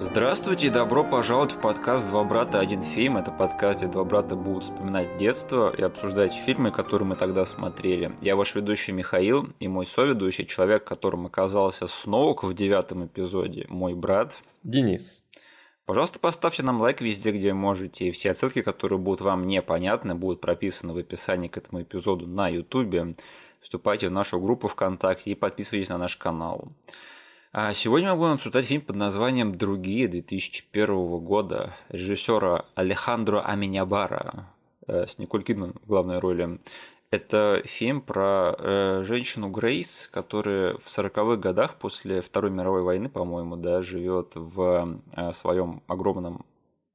Здравствуйте и добро пожаловать в подкаст «Два брата. Один фильм». Это подкаст, где два брата будут вспоминать детство и обсуждать фильмы, которые мы тогда смотрели. Я ваш ведущий Михаил и мой соведущий, человек, которым оказался снова в девятом эпизоде, мой брат Денис. Пожалуйста, поставьте нам лайк везде, где можете, и все отсылки, которые будут вам непонятны, будут прописаны в описании к этому эпизоду на YouTube. Вступайте в нашу группу ВКонтакте и подписывайтесь на наш канал. А сегодня мы будем обсуждать фильм под названием «Другие» 2001 года режиссера Алехандро Аминябара э, с Николь Кидман в главной роли. Это фильм про э, женщину Грейс, которая в 40-х годах после Второй мировой войны, по-моему, да, живет в э, своем огромном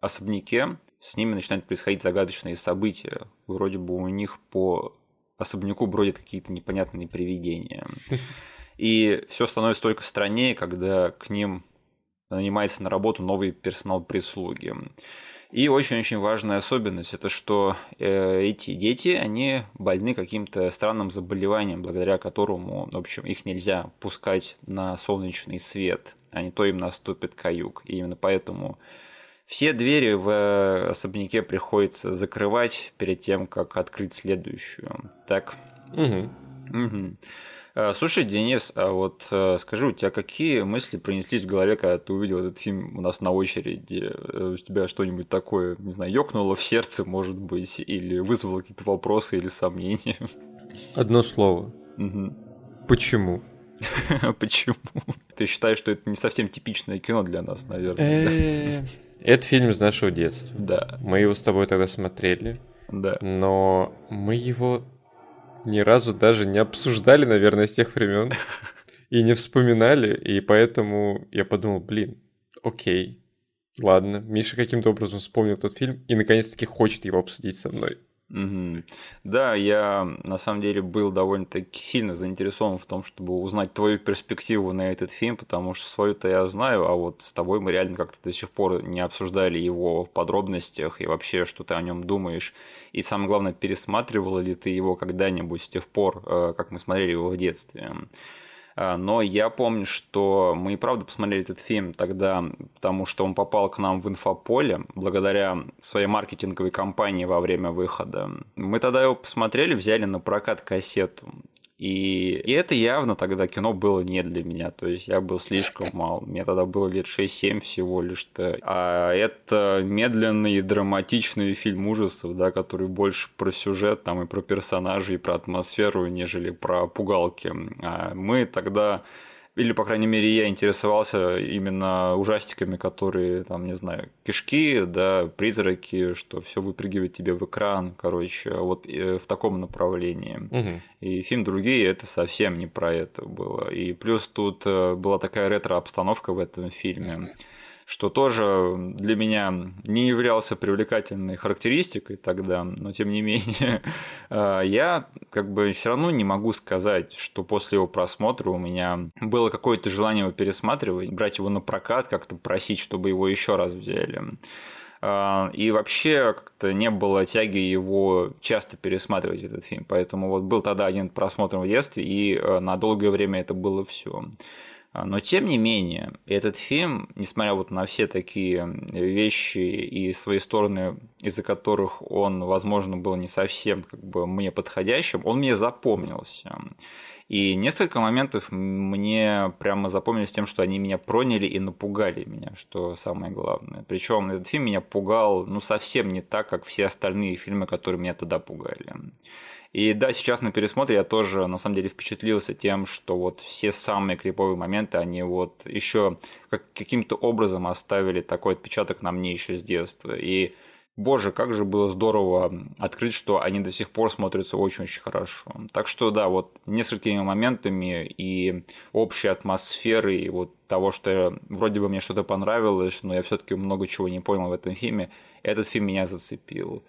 особняке. С ними начинают происходить загадочные события. Вроде бы у них по особняку бродят какие-то непонятные привидения. И все становится только страннее, когда к ним нанимается на работу новый персонал прислуги. И очень-очень важная особенность – это что э, эти дети, они больны каким-то странным заболеванием, благодаря которому, в общем, их нельзя пускать на солнечный свет, а не то им наступит каюк. И именно поэтому все двери в особняке приходится закрывать перед тем, как открыть следующую. Так? Угу. Угу. Э, слушай, Денис, а вот э, скажи, у тебя какие мысли пронеслись в голове, когда ты увидел этот фильм у нас на очереди? Э, у тебя что-нибудь такое, не знаю, ёкнуло в сердце, может быть, или вызвало какие-то вопросы или сомнения? Одно слово. Угу. Почему? Почему? Ты считаешь, что это не совсем типичное кино для нас, наверное? Это фильм из нашего детства. Да. Мы его с тобой тогда смотрели. Да. Но мы его ни разу даже не обсуждали, наверное, с тех времен. И не вспоминали. И поэтому я подумал, блин, окей, ладно. Миша каким-то образом вспомнил этот фильм и наконец-таки хочет его обсудить со мной. Угу. Да, я на самом деле был довольно-таки сильно заинтересован в том, чтобы узнать твою перспективу на этот фильм, потому что свою-то я знаю, а вот с тобой мы реально как-то до сих пор не обсуждали его в подробностях и вообще, что ты о нем думаешь. И самое главное, пересматривала ли ты его когда-нибудь с тех пор, э, как мы смотрели его в детстве. А, но я помню, что мы и правда посмотрели этот фильм тогда, потому что он попал к нам в инфополе благодаря своей маркетинговой кампании во время выхода. Мы тогда его посмотрели, взяли на прокат кассету. И, и это явно тогда кино было не для меня. То есть я был слишком мал. Мне тогда было лет 6-7 всего лишь-то. А это медленный драматичный фильм ужасов, да, который больше про сюжет там, и про персонажей, и про атмосферу, нежели про пугалки. А мы тогда или, по крайней мере, я интересовался именно ужастиками, которые, там, не знаю, кишки, да, призраки, что все выпрыгивает тебе в экран, короче, вот э, в таком направлении. Угу. И фильм «Другие» это совсем не про это было. И плюс тут э, была такая ретро-обстановка в этом фильме что тоже для меня не являлся привлекательной характеристикой тогда, но тем не менее э, я как бы все равно не могу сказать, что после его просмотра у меня было какое-то желание его пересматривать, брать его на прокат, как-то просить, чтобы его еще раз взяли. Э, и вообще как-то не было тяги его часто пересматривать этот фильм. Поэтому вот был тогда один просмотр в детстве, и э, на долгое время это было все. А, но тем не менее, этот фильм, несмотря вот на все такие вещи и свои стороны, из-за которых он, возможно, был не совсем как бы мне подходящим, он мне запомнился. И несколько моментов мне прямо запомнились тем, что они меня проняли и напугали меня, что самое главное. Причем этот фильм меня пугал, ну, совсем не так, как все остальные фильмы, которые меня тогда пугали. И да, сейчас на пересмотре я тоже на самом деле впечатлился тем, что вот все самые криповые моменты, они вот еще как, каким-то образом оставили такой отпечаток на мне еще с детства. И Боже, как же было здорово открыть, что они до сих пор смотрятся очень-очень хорошо. Так что да, вот несколькими моментами и общей атмосферой, и вот того, что вроде бы мне что-то понравилось, но я все-таки много чего не понял в этом фильме, этот фильм меня зацепил.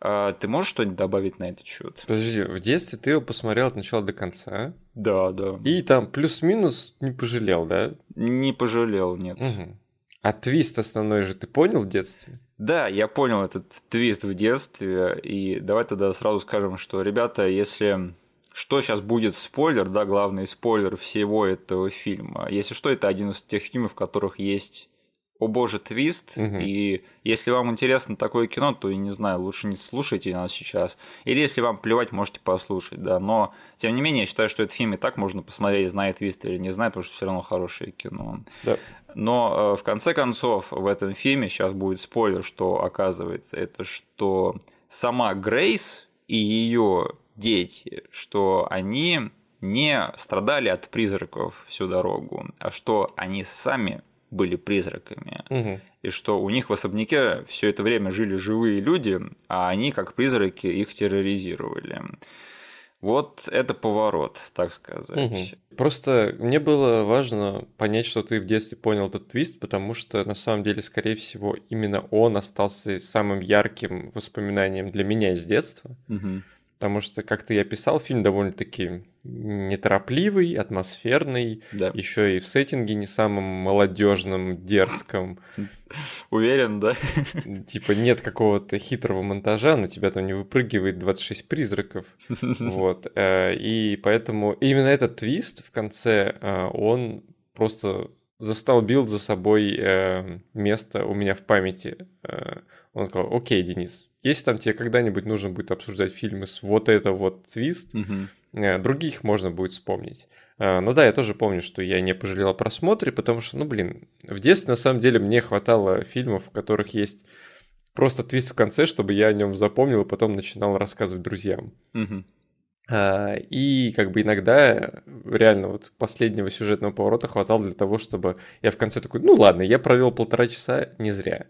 А, ты можешь что-нибудь добавить на этот счет? Подожди, в детстве ты его посмотрел от начала до конца? Да, да. И там плюс-минус не пожалел, да? Не пожалел, нет. Угу. А твист основной же ты понял в детстве? Да, я понял этот твист в детстве. И давай тогда сразу скажем, что, ребята, если что сейчас будет спойлер, да, главный спойлер всего этого фильма. Если что, это один из тех фильмов, в которых есть о боже, твист, Мгм. и если вам интересно такое кино, то, я не знаю, лучше не слушайте нас сейчас. Или если вам плевать, можете послушать, да. Но, тем не менее, я считаю, что этот фильм и так можно посмотреть, знает твист или не знает, потому что все равно хорошее кино. Да. Но э, в конце концов в этом фильме сейчас будет спойлер, что оказывается это, что сама Грейс и ее дети, что они не страдали от призраков всю дорогу, а что они сами были призраками, Мгм. и что у них в особняке все это время жили живые люди, а они, как призраки, их терроризировали. Вот это поворот, так сказать. Мгм. Просто мне было важно понять, что ты в детстве понял этот твист, потому что на самом деле, скорее всего, именно он остался самым ярким воспоминанием для меня из детства. Мгм. Потому что, как ты и описал, фильм довольно-таки неторопливый, атмосферный, Да. еще и в сеттинге не самом молодежном, дерзком. Уверен, да? Типа нет какого-то хитрого монтажа, на тебя там не выпрыгивает 26 призраков. Вот. э, И поэтому именно этот твист в конце, э, он просто застолбил за собой э, место у меня в памяти. Он сказал, окей, Денис, если там тебе когда-нибудь нужно будет обсуждать фильмы с вот это вот твист. Э, Других можно будет вспомнить. Э, Ну да, я тоже помню, что я не пожалел о просмотре, потому что, ну блин, в детстве на самом деле мне хватало фильмов, в которых есть просто твист в конце, чтобы я о нем запомнил и потом начинал рассказывать друзьям. Мгм. А, И как бы иногда реально вот последнего сюжетного поворота хватало для того, чтобы я в конце такой, ну ладно, я провел полтора часа не зря.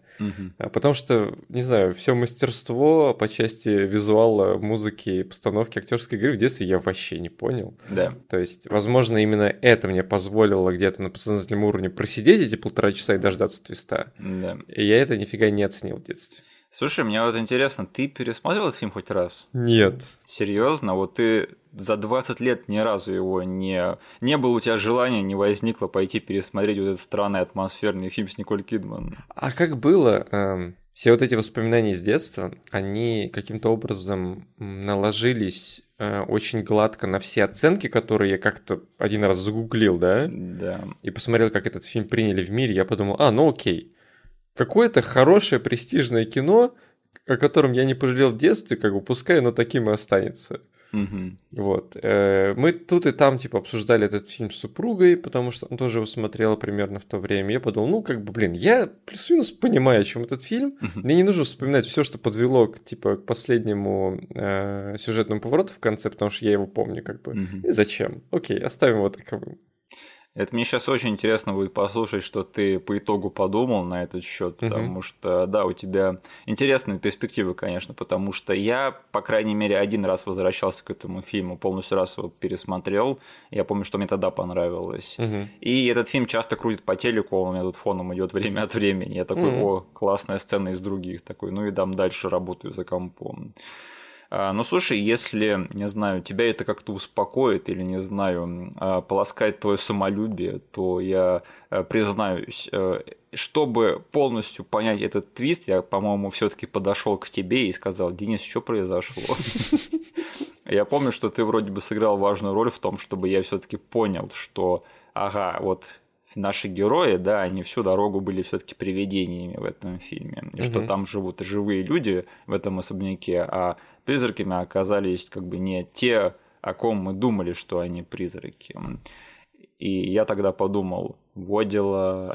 А, Потому что, не знаю, все мастерство по части визуала, музыки, постановки актерской игры в детстве я вообще не понял. Да. То есть, возможно, именно это мне позволило где-то на подсознательном уровне просидеть эти полтора часа и дождаться твиста. Да. И я это нифига не оценил в детстве. Слушай, мне вот интересно, ты пересматривал этот фильм хоть раз? Нет. Серьезно? Вот ты за 20 лет ни разу его не... Не было у тебя желания, не возникло пойти пересмотреть вот этот странный атмосферный фильм с Николь Кидман? А как было, эм, все вот эти воспоминания из детства, они каким-то образом наложились э, очень гладко на все оценки, которые я как-то один раз загуглил, да? Да. и посмотрел, как этот фильм приняли в мире, я подумал, а, ну окей, какое-то хорошее престижное кино, о котором я не пожалел в детстве, как бы пускай оно таким и останется. Мгм. Вот. Э, Мы тут и там, типа, обсуждали этот фильм с супругой, потому что он тоже его смотрела примерно в то время. Я подумал, ну, как бы, блин, я плюс-минус понимаю, о чем этот фильм. Мгм. Мне не нужно вспоминать все, что подвело к, типа, к последнему э, сюжетному повороту в конце, потому что я его помню, как бы. Мгм. И зачем? Окей, оставим его таковым. Это мне сейчас очень интересно будет послушать, что ты по итогу подумал на этот счет, потому что, да, у тебя интересные перспективы, конечно, потому что я, по крайней мере, один раз возвращался к этому фильму, полностью раз его пересмотрел. Я помню, что мне тогда понравилось. Мгм. И этот фильм часто крутит по телеку, он у меня тут фоном идет время от времени. Я такой, Мгм. о, классная сцена из других. Такой, ну и там дальше работаю за компом. А, Ну, слушай, если, не знаю, тебя это как-то успокоит или, не знаю, а, полоскает твое самолюбие, то я э, признаюсь, э, чтобы полностью понять этот твист, я, по-моему, все-таки подошел к тебе и сказал, Денис, что произошло? Я помню, что ты вроде бы сыграл важную роль в том, чтобы я все-таки понял, что, ага, вот наши герои, да, они всю дорогу были все-таки привидениями в этом фильме, и что Мгм. там живут живые люди в этом особняке, а призраками оказались как бы не те, о ком мы думали, что они призраки. И я тогда подумал, вот дела.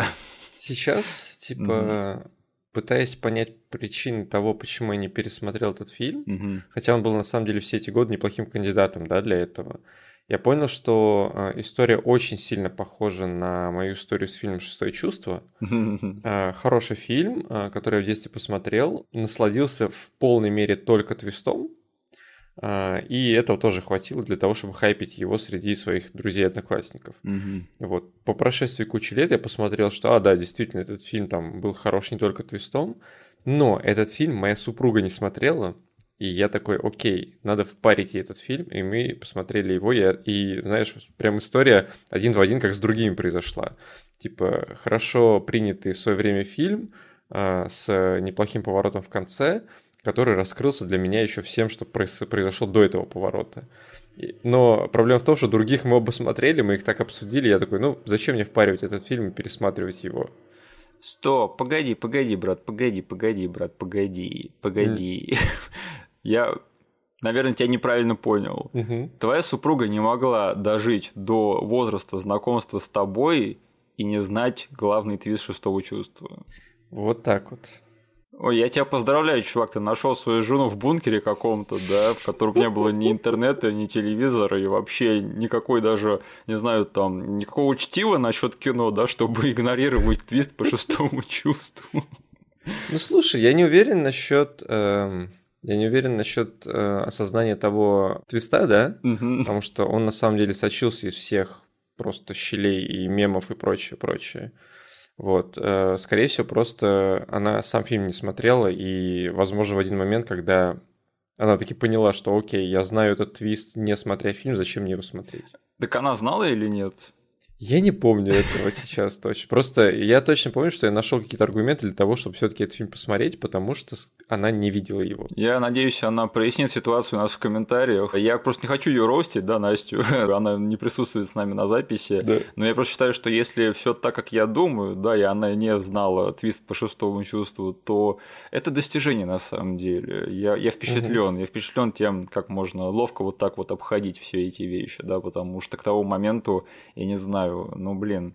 Сейчас, типа, пытаясь понять причины того, почему я не пересмотрел этот фильм, хотя он был на самом деле все эти годы неплохим кандидатом, да, для этого, я понял, что э, история очень сильно похожа на мою историю с фильмом «Шестое чувство». Э, Хороший фильм, э, который я в детстве посмотрел, насладился в полной мере только твистом, и этого тоже хватило для того, чтобы хайпить его среди своих друзей-одноклассников. Вот. По прошествии кучи лет я посмотрел, что, а, да, действительно, этот фильм там был хорош не только твистом, но этот фильм моя супруга не смотрела, и я такой, окей, надо впарить ей этот фильм, и мы посмотрели его, я, и, знаешь, прям история один в один, как с другими произошла. Типа, хорошо принятый в свое время фильм а, с неплохим поворотом в конце, который раскрылся для меня еще всем, что произошло до этого поворота. Но проблема в том, что других мы оба смотрели, мы их так обсудили, я такой, ну, зачем мне впаривать этот фильм и пересматривать его? Стоп, погоди, погоди, брат, погоди, погоди, брат, погоди, погоди. Я, наверное, тебя неправильно понял. Твоя супруга не могла дожить до возраста знакомства с тобой и не знать главный твист шестого чувства. Вот так вот. Ой, я тебя поздравляю, чувак, ты нашел свою жену в бункере каком-то, да, в котором не было ни интернета, ни телевизора, и вообще никакой даже, не знаю, там, никакого чтива насчет кино, да, чтобы игнорировать твист по шестому чувству. Ну слушай, я не уверен насчет. Эм... Я не уверен насчет э, осознания того твиста, да? Угу. Потому что он на самом деле сочился из всех просто щелей и мемов и прочее, прочее. Вот, э, скорее всего, просто она сам фильм не смотрела, и, возможно, в один момент, когда она таки поняла, что окей, я знаю этот твист, не смотря фильм, зачем мне его смотреть? Так она знала или нет? Я не помню этого сейчас точно. Просто я точно помню, что я нашел какие-то аргументы для того, чтобы все-таки этот фильм посмотреть, потому что она не видела его. Я надеюсь, она прояснит ситуацию у нас в комментариях. Я просто не хочу ее ростить, да, Настю. она не присутствует с нами на записи. Да. Но я просто считаю, что если все так, как я думаю, да, и она не знала твист по шестому чувству, то это достижение на самом деле. Я, я впечатлен. Угу. Я впечатлен тем, как можно ловко вот так вот обходить все эти вещи, да, потому что к тому моменту, я не знаю, знаю, ну блин.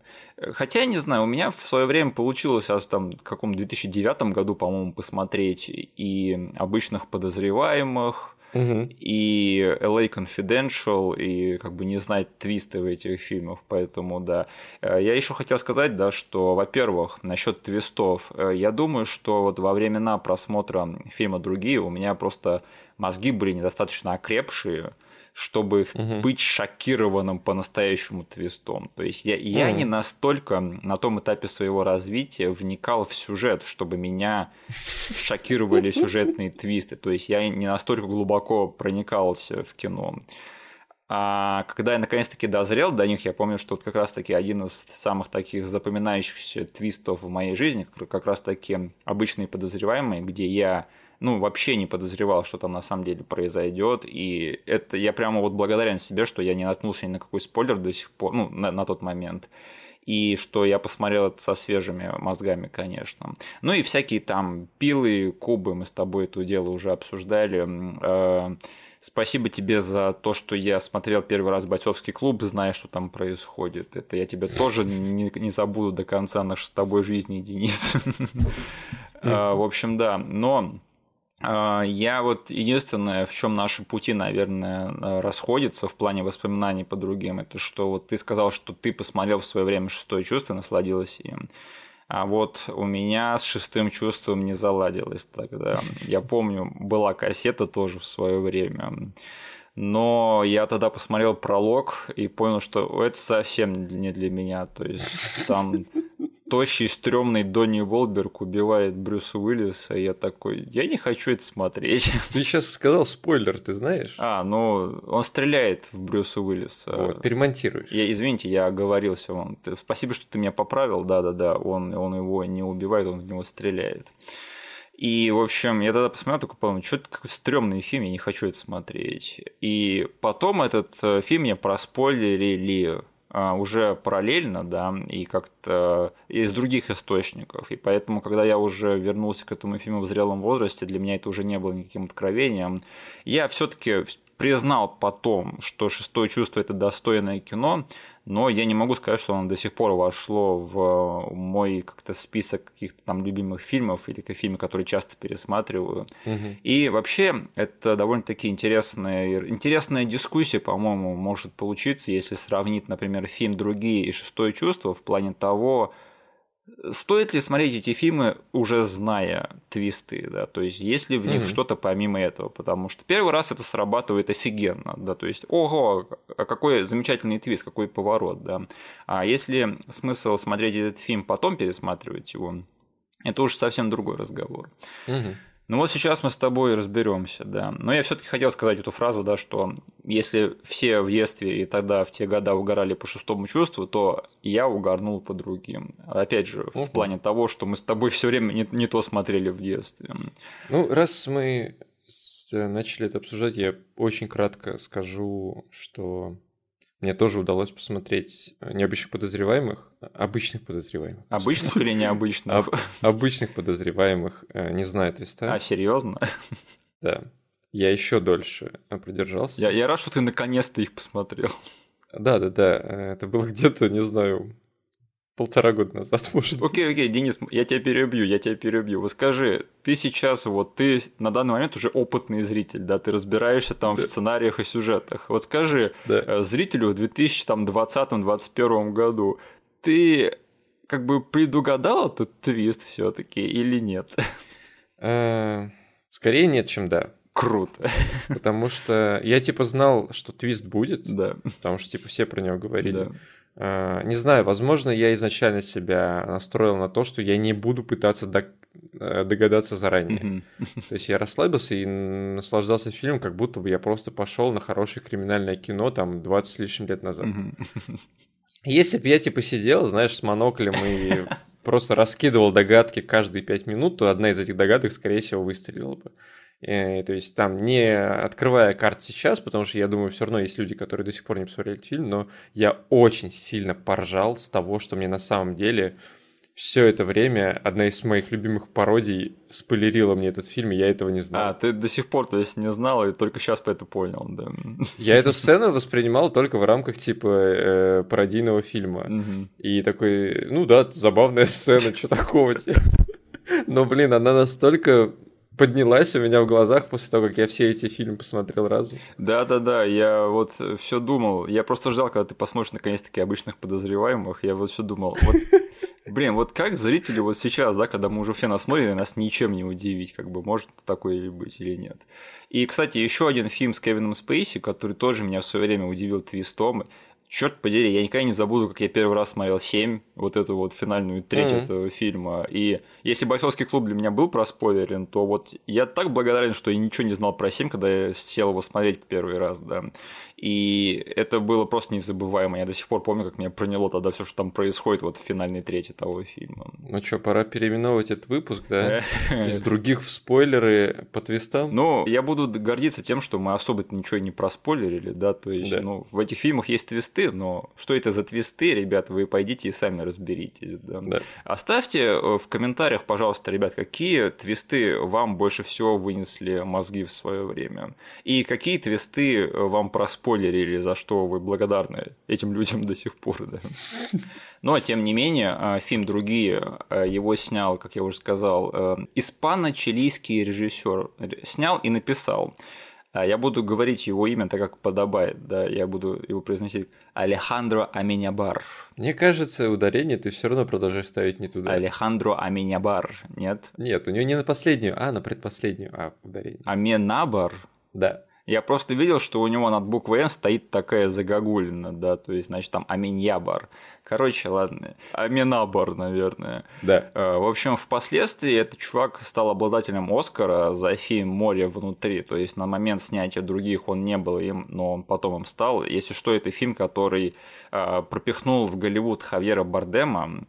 Хотя, не знаю, у меня в свое время получилось аж там в каком 2009 году, по-моему, посмотреть и обычных подозреваемых, угу. и LA Confidential, и как бы не знать твисты в этих фильмах, поэтому да. Э, я еще хотел сказать, да, что, во-первых, насчет твистов, э, я думаю, что вот во времена просмотра фильма «Другие» у меня просто мозги были недостаточно окрепшие, чтобы угу. быть шокированным по-настоящему твистом. То есть я, я не настолько на том этапе своего развития вникал в сюжет, чтобы меня шокировали сюжетные твисты. То есть я не настолько глубоко проникался в кино. А когда я наконец-таки дозрел до них, я помню, что вот как раз-таки один из самых таких запоминающихся твистов в моей жизни, как раз-таки обычные подозреваемые, где я ну, вообще не подозревал, что там на самом деле произойдет. И это я прямо вот благодарен себе, что я не наткнулся ни на какой спойлер до сих пор, ну, на, на тот момент. И что я посмотрел это со свежими мозгами, конечно. Ну и всякие там пилы, кубы, мы с тобой это дело уже обсуждали. Э, спасибо тебе за то, что я смотрел первый раз «Бойцовский клуб», зная, что там происходит. Это я тебе тоже не, не забуду до конца нашей с тобой жизни, Денис. Э, в общем, да. Но я вот единственное, в чем наши пути, наверное, э, расходятся в плане воспоминаний по другим, это что вот ты сказал, что ты посмотрел в свое время шестое чувство, насладилась им. А вот у меня с шестым чувством не заладилось тогда. Я помню, была кассета тоже в свое время. Но я тогда посмотрел пролог и понял, что это совсем не для меня. То есть там тощий, стрёмный Донни Волберг убивает Брюса Уиллиса, и я такой, я не хочу это смотреть. Ты сейчас сказал спойлер, ты знаешь? А, ну, он стреляет в Брюса Уиллиса. Вот, перемонтируешь. Я, извините, я оговорился. Он, спасибо, что ты меня поправил, да-да-да, он, он его не убивает, он в него стреляет. И, в общем, я тогда посмотрел, такой подумал, что это какой стрёмный фильм, я не хочу это смотреть. И потом этот э, фильм мне проспойлерили уже параллельно, да, и как-то из других источников. И поэтому, когда я уже вернулся к этому фильму в зрелом возрасте, для меня это уже не было никаким откровением. Я все-таки признал потом, что «Шестое чувство» — это достойное кино, но я не могу сказать, что оно до сих пор вошло в мой как-то список каких-то там любимых фильмов или фильмы, которые часто пересматриваю. Угу. И вообще это довольно-таки интересная, интересная дискуссия, по-моему, может получиться, если сравнить, например, фильм «Другие» и «Шестое чувство» в плане того, Стоит ли смотреть эти фильмы, уже зная твисты, да, то есть есть ли в них mm-hmm. что-то помимо этого, потому что первый раз это срабатывает офигенно, да, то есть, ого, а какой замечательный твист, какой поворот, да, а если смысл смотреть этот фильм, потом пересматривать его, это уже совсем другой разговор. Mm-hmm. Ну вот сейчас мы с тобой разберемся, да. Но я все-таки хотел сказать эту фразу, да, что если все в детстве и тогда в те года угорали по шестому чувству, то я угорнул по другим. Опять же, в плане того, что мы с тобой все время не, не то смотрели в детстве. Ну, раз мы начали это обсуждать, я очень кратко скажу, что мне тоже удалось посмотреть необычных подозреваемых, обычных подозреваемых. Обычных или необычных? Об, обычных подозреваемых, не знаю твиста. А, серьезно? Да. Я еще дольше продержался. Я, я рад, что ты наконец-то их посмотрел. Да, да, да. Это было где-то, не знаю, полтора года назад, может Окей, okay, окей, okay, Денис, я тебя перебью, я тебя перебью. Вот скажи, ты сейчас, вот ты на данный момент уже опытный зритель, да, ты разбираешься там да. в сценариях и сюжетах. Вот скажи, да. Э, зрителю в 2020-2021 году, ты как бы предугадал этот твист все таки или нет? Э, скорее нет, чем да. Круто. Потому что я типа знал, что твист будет. Да. Потому что типа все про него говорили. Да. А, не знаю, возможно, я изначально себя настроил на то, что я не буду пытаться э, догадаться заранее. То есть я расслабился и наслаждался фильмом, как будто бы я просто пошел на хорошее криминальное кино там 20 с лишним лет назад. Если бы я типа сидел, знаешь, с моноклем и просто раскидывал догадки каждые пять минут, то одна из этих догадок, скорее всего, выстрелила бы. Э, то есть там не открывая карт сейчас, потому что я думаю, все равно есть люди, которые до сих пор не посмотрели этот фильм, но я очень сильно поржал с того, что мне на самом деле все это время одна из моих любимых пародий спойлерила мне этот фильм, и я этого не знал. А, ты до сих пор, то есть, не знал, и только сейчас по это понял, да. Я эту сцену воспринимал только в рамках, типа, э, пародийного фильма. Угу. И такой, ну да, забавная сцена, что такого, типа. Но, блин, она настолько поднялась у меня в глазах после того, как я все эти фильмы посмотрел разом. Да-да-да, я вот все думал, я просто ждал, когда ты посмотришь наконец-таки обычных подозреваемых, я вот все думал, вот, блин, вот как зрители вот сейчас, да, когда мы уже все насмотрены, нас ничем не удивить, как бы, может такое быть или нет. И, кстати, еще один фильм с Кевином Спейси, который тоже меня в свое время удивил твистом, черт подери, я никогда не забуду, как я первый раз смотрел 7, вот эту вот финальную треть mm-hmm. этого фильма. И если бойцовский клуб для меня был проспойлерен, то вот я так благодарен, что я ничего не знал про 7, когда я сел его смотреть первый раз, да. И это было просто незабываемо. Я до сих пор помню, как меня проняло тогда все, что там происходит вот в финальной трети того фильма. Ну что, пора переименовывать этот выпуск, да? Из других в спойлеры по твистам? Ну, я буду гордиться тем, что мы особо ничего не проспойлерили, да, то есть, ну, в этих фильмах есть твисты, но что это за твисты, ребят, вы пойдите и сами разберитесь, да. да. Оставьте э, в комментариях, пожалуйста, ребят, какие твисты вам больше всего вынесли мозги в свое время, и какие твисты вам проспойлерили спойлерили, за что вы благодарны этим людям до сих пор. Да. Но, тем не менее, а, фильм «Другие» а, его снял, как я уже сказал, э, испано-чилийский режиссер. Снял и написал. А, я буду говорить его имя так, как подобает, да, я буду его произносить Алехандро Аминябар. Мне кажется, ударение ты все равно продолжаешь ставить не туда. Алехандро Аминябар, нет? Нет, у него не на последнюю, а на предпоследнюю а ударение. Аминабар? Да. Я просто видел, что у него над буквой Н стоит такая загогулина, да, то есть, значит, там Аминьябар. Короче, ладно, Аминабар, наверное. Да. Э, в общем, впоследствии этот чувак стал обладателем Оскара за фильм «Море внутри», то есть на момент снятия других он не был им, но он потом им стал. Если что, это фильм, который э, пропихнул в Голливуд Хавьера Бардема,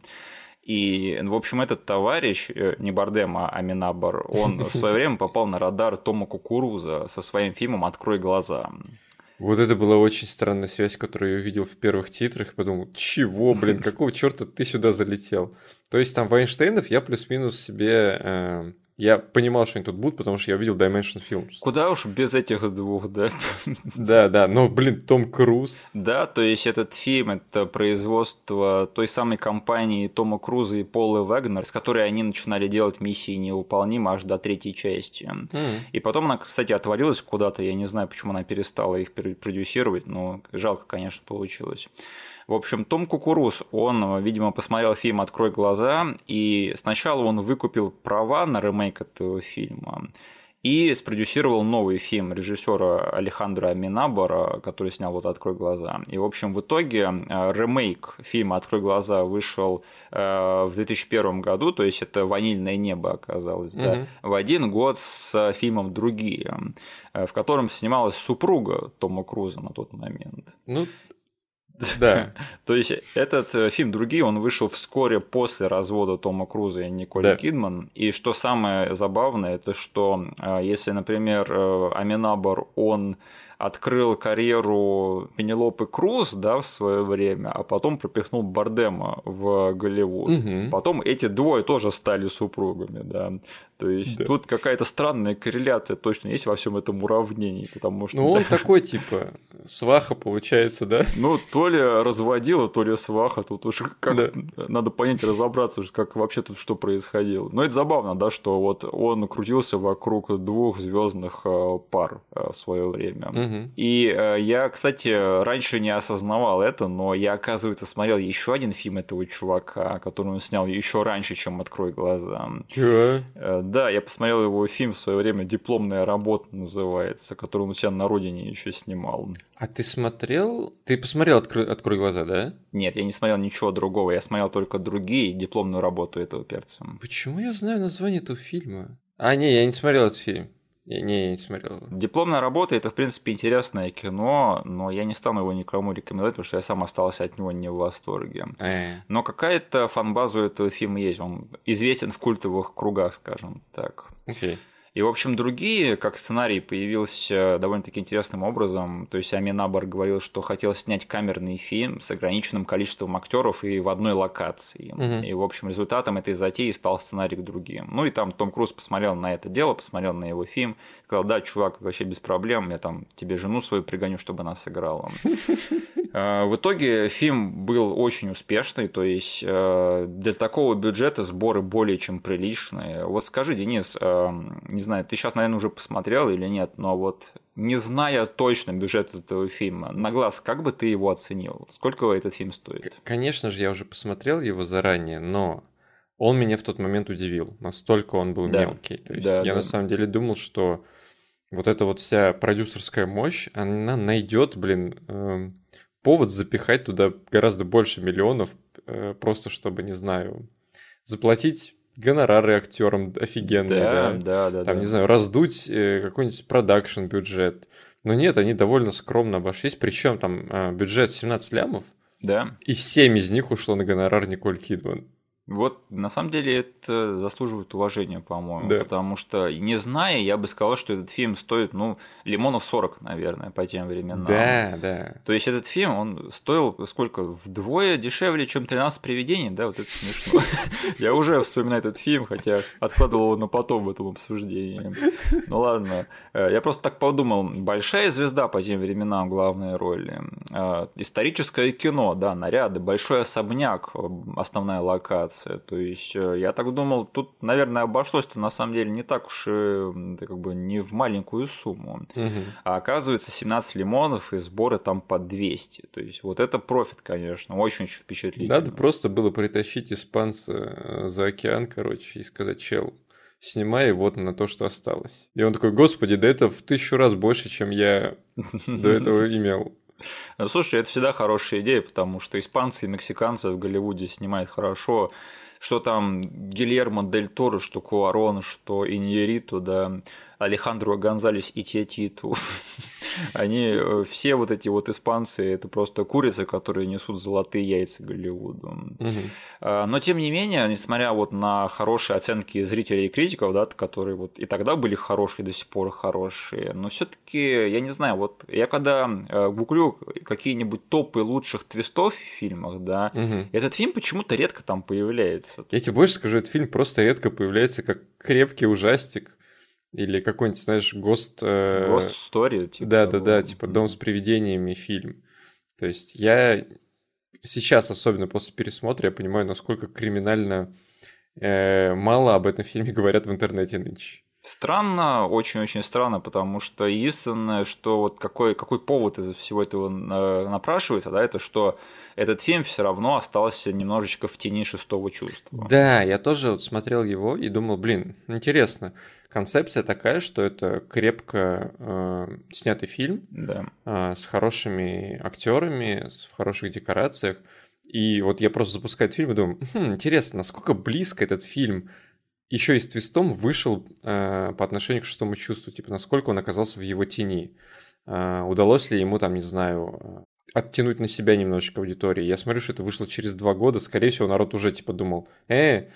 и, в общем, этот товарищ, э, не Бардем, а Аминабар, он в свое время попал на радар Тома Кукуруза со своим фильмом «Открой глаза». Вот это была очень странная связь, которую я увидел в первых титрах. Подумал, чего, блин, какого черта ты сюда залетел? То есть там Вайнштейнов я плюс-минус себе э, я понимал, что они тут будут, потому что я видел Dimension Films. Куда уж без этих двух, да? Да, да, но, блин, Том Круз. Да, то есть этот фильм – это производство той самой компании Тома Круза и Пола Вегнер, с которой они начинали делать миссии невыполнимы аж до третьей части. И потом она, кстати, отвалилась куда-то, я не знаю, почему она перестала их продюсировать, но жалко, конечно, получилось. В общем, Том Кукуруз, он, видимо, посмотрел фильм «Открой глаза», и сначала он выкупил права на ремейк этого фильма, и спродюсировал новый фильм режиссера Алехандро Минабора, который снял вот «Открой глаза». И, в общем, в итоге э, ремейк фильма «Открой глаза» вышел э, в 2001 году, то есть это «Ванильное небо» оказалось, угу. да, в один год с фильмом «Другие», э, в котором снималась супруга Тома Круза на тот момент. Ну, да. То есть этот э, фильм «Другие», он вышел вскоре после развода Тома Круза и Николи да. Кидман. И что самое забавное, это что э, если, например, э, Аминабор, он открыл карьеру Пенелопы Круз, да, в свое время, а потом пропихнул Бардема в Голливуд. Мгм. Потом эти двое тоже стали супругами, да. То есть Да. тут какая-то странная корреляция точно есть во всем этом уравнении, потому что... Ну, он такой, типа, сваха получается, да? Ну, то ли разводила, то ли сваха, тут уж как Да. надо понять, разобраться, как вообще тут что происходило. Но это забавно, да, что вот он крутился вокруг двух звездных пар э, в свое время. Мгм. И э, я, кстати, раньше не осознавал это, но я, оказывается, смотрел еще один фильм этого чувака, который он снял еще раньше, чем «Открой глаза». Чё? Да, я посмотрел его фильм в свое время «Дипломная работа» называется, который он у себя на родине еще снимал. А ты смотрел... Ты посмотрел «Открой, «Открой глаза», да? Нет, я не смотрел ничего другого, я смотрел только другие дипломную работу этого перца. Почему я знаю название этого фильма? А, не, я не смотрел этот фильм. Я, не, смотрел. Дипломная работа это, в принципе, интересное кино, но я не стану его никому рекомендовать, потому что я сам остался от него не в восторге. Э, Но какая-то фанбаза у этого фильма есть. Он известен в культовых кругах, скажем так. окей. И, в общем, другие, как сценарий, появился довольно-таки интересным образом. То есть Аминабар говорил, что хотел снять камерный фильм с ограниченным количеством актеров и в одной локации. Мгм. И, в общем, результатом этой затеи стал сценарий к другим. Ну и там Том Круз посмотрел на это дело, посмотрел на его фильм, сказал, да, чувак, вообще без проблем, я там тебе жену свою пригоню, чтобы она сыграла. Э, В итоге фильм был очень успешный, то есть э, для такого бюджета сборы более чем приличные. Вот скажи, Денис, э, не знаю, ты сейчас, наверное, уже посмотрел или нет, но вот не зная точно бюджет этого фильма, на глаз, как бы ты его оценил? Сколько этот фильм стоит? Конечно же, я уже посмотрел его заранее, но он меня в тот момент удивил. Настолько он был Да. мелкий. То есть Да, я да. на самом деле думал, что вот эта вот вся продюсерская мощь, она найдет, блин, эм, повод запихать туда гораздо больше миллионов, э, просто чтобы, не знаю, заплатить гонорары актерам офигенные, да, да, да. там, да. не знаю, раздуть э, какой-нибудь продакшн бюджет. Но нет, они довольно скромно обошлись, причем там э, бюджет 17 лямов, Да. и 7 из них ушло на гонорар Николь Кидман. Вот на самом деле это заслуживает уважения, по-моему, Да. потому что не зная, я бы сказал, что этот фильм стоит, ну, лимонов 40, наверное, по тем временам. Да, да. То есть этот фильм, он стоил сколько? Вдвое дешевле, чем 13 привидений, да? Вот это смешно. Я уже вспоминаю этот фильм, хотя откладывал его на потом в этом обсуждении. Ну ладно. Э, Я просто так подумал. Большая звезда по тем временам главной роли. Э, Историческое кино, да, наряды, большой особняк, основная локация. То есть э, я так думал, тут, наверное, обошлось-то на самом деле не так уж и как бы не в маленькую сумму. Мгм. А оказывается 17 лимонов и сборы там по 200. То есть вот это профит, конечно, очень-очень впечатлительно. Надо просто было притащить испанца э, за океан, короче, и сказать, чел, снимай вот на то, что осталось. И он такой, господи, да это в тысячу раз больше, чем я до этого имел. Ну, Слушай, это всегда хорошая идея, потому что испанцы и мексиканцы в Голливуде снимают хорошо. Что там Гильермо Дель Торо, что Куарон, что Иньериту, да, Алехандро Гонзалес и Тетиту. Они э, все вот эти вот испанцы, это просто курицы, которые несут золотые яйца Голливуду. А, Но тем не менее, несмотря вот на хорошие оценки зрителей и критиков, да, которые вот и тогда были хорошие, до сих пор хорошие, но все-таки, я не знаю, вот я когда э, гуглю какие-нибудь топы лучших твистов в фильмах, да, этот фильм почему-то редко там появляется. Я тебе больше скажу, этот фильм просто редко появляется как крепкий ужастик или какой-нибудь, знаешь, гост... э, Ghost Story, типа. Да, да, того. да, типа «Дом с привидениями» фильм. То есть я сейчас, особенно после пересмотра, я понимаю, насколько криминально э, мало об этом фильме говорят в интернете нынче. Странно, очень-очень странно, потому что единственное, что вот какой, какой повод из всего этого напрашивается, да, это что этот фильм все равно остался немножечко в тени шестого чувства. Да, я тоже вот смотрел его и думал, блин, интересно. Концепция такая, что это крепко э, снятый фильм Да. э, с хорошими актерами, в хороших декорациях. И вот я просто запускаю этот фильм и думаю, «Хм, интересно, насколько близко этот фильм еще и с твистом вышел э, по отношению к шестому чувству, типа насколько он оказался в его тени. Э, удалось ли ему там, не знаю, э, оттянуть на себя немножечко аудитории. Я смотрю, что это вышло через два года, скорее всего, народ уже типа думал, э, э,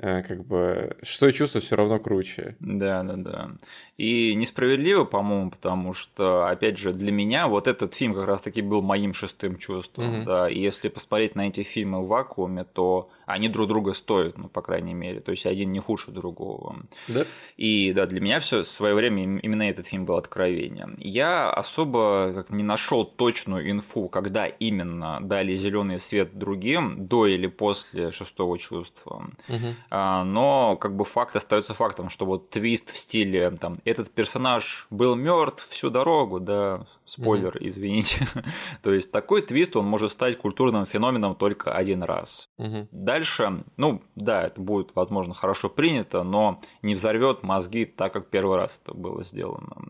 как бы что чувство все равно круче. Да, да, да. И несправедливо, по-моему, потому что, опять же, для меня вот этот фильм как раз-таки был моим шестым чувством, mm-hmm. да. И если посмотреть на эти фильмы в вакууме, то они друг друга стоят, ну, по крайней мере. То есть один не хуже другого. Да. И да, для меня все в свое время именно этот фильм был откровением. Я особо как не нашел точную инфу, когда именно дали зеленый свет другим, до или после шестого чувства. Угу. А, но как бы факт остается фактом, что вот твист в стиле там этот персонаж был мертв всю дорогу, да, спойлер, угу. извините. То есть такой твист он может стать культурным феноменом только один раз. Угу. Дальше, ну да, это будет, возможно, хорошо принято, но не взорвет мозги так, как первый раз это было сделано.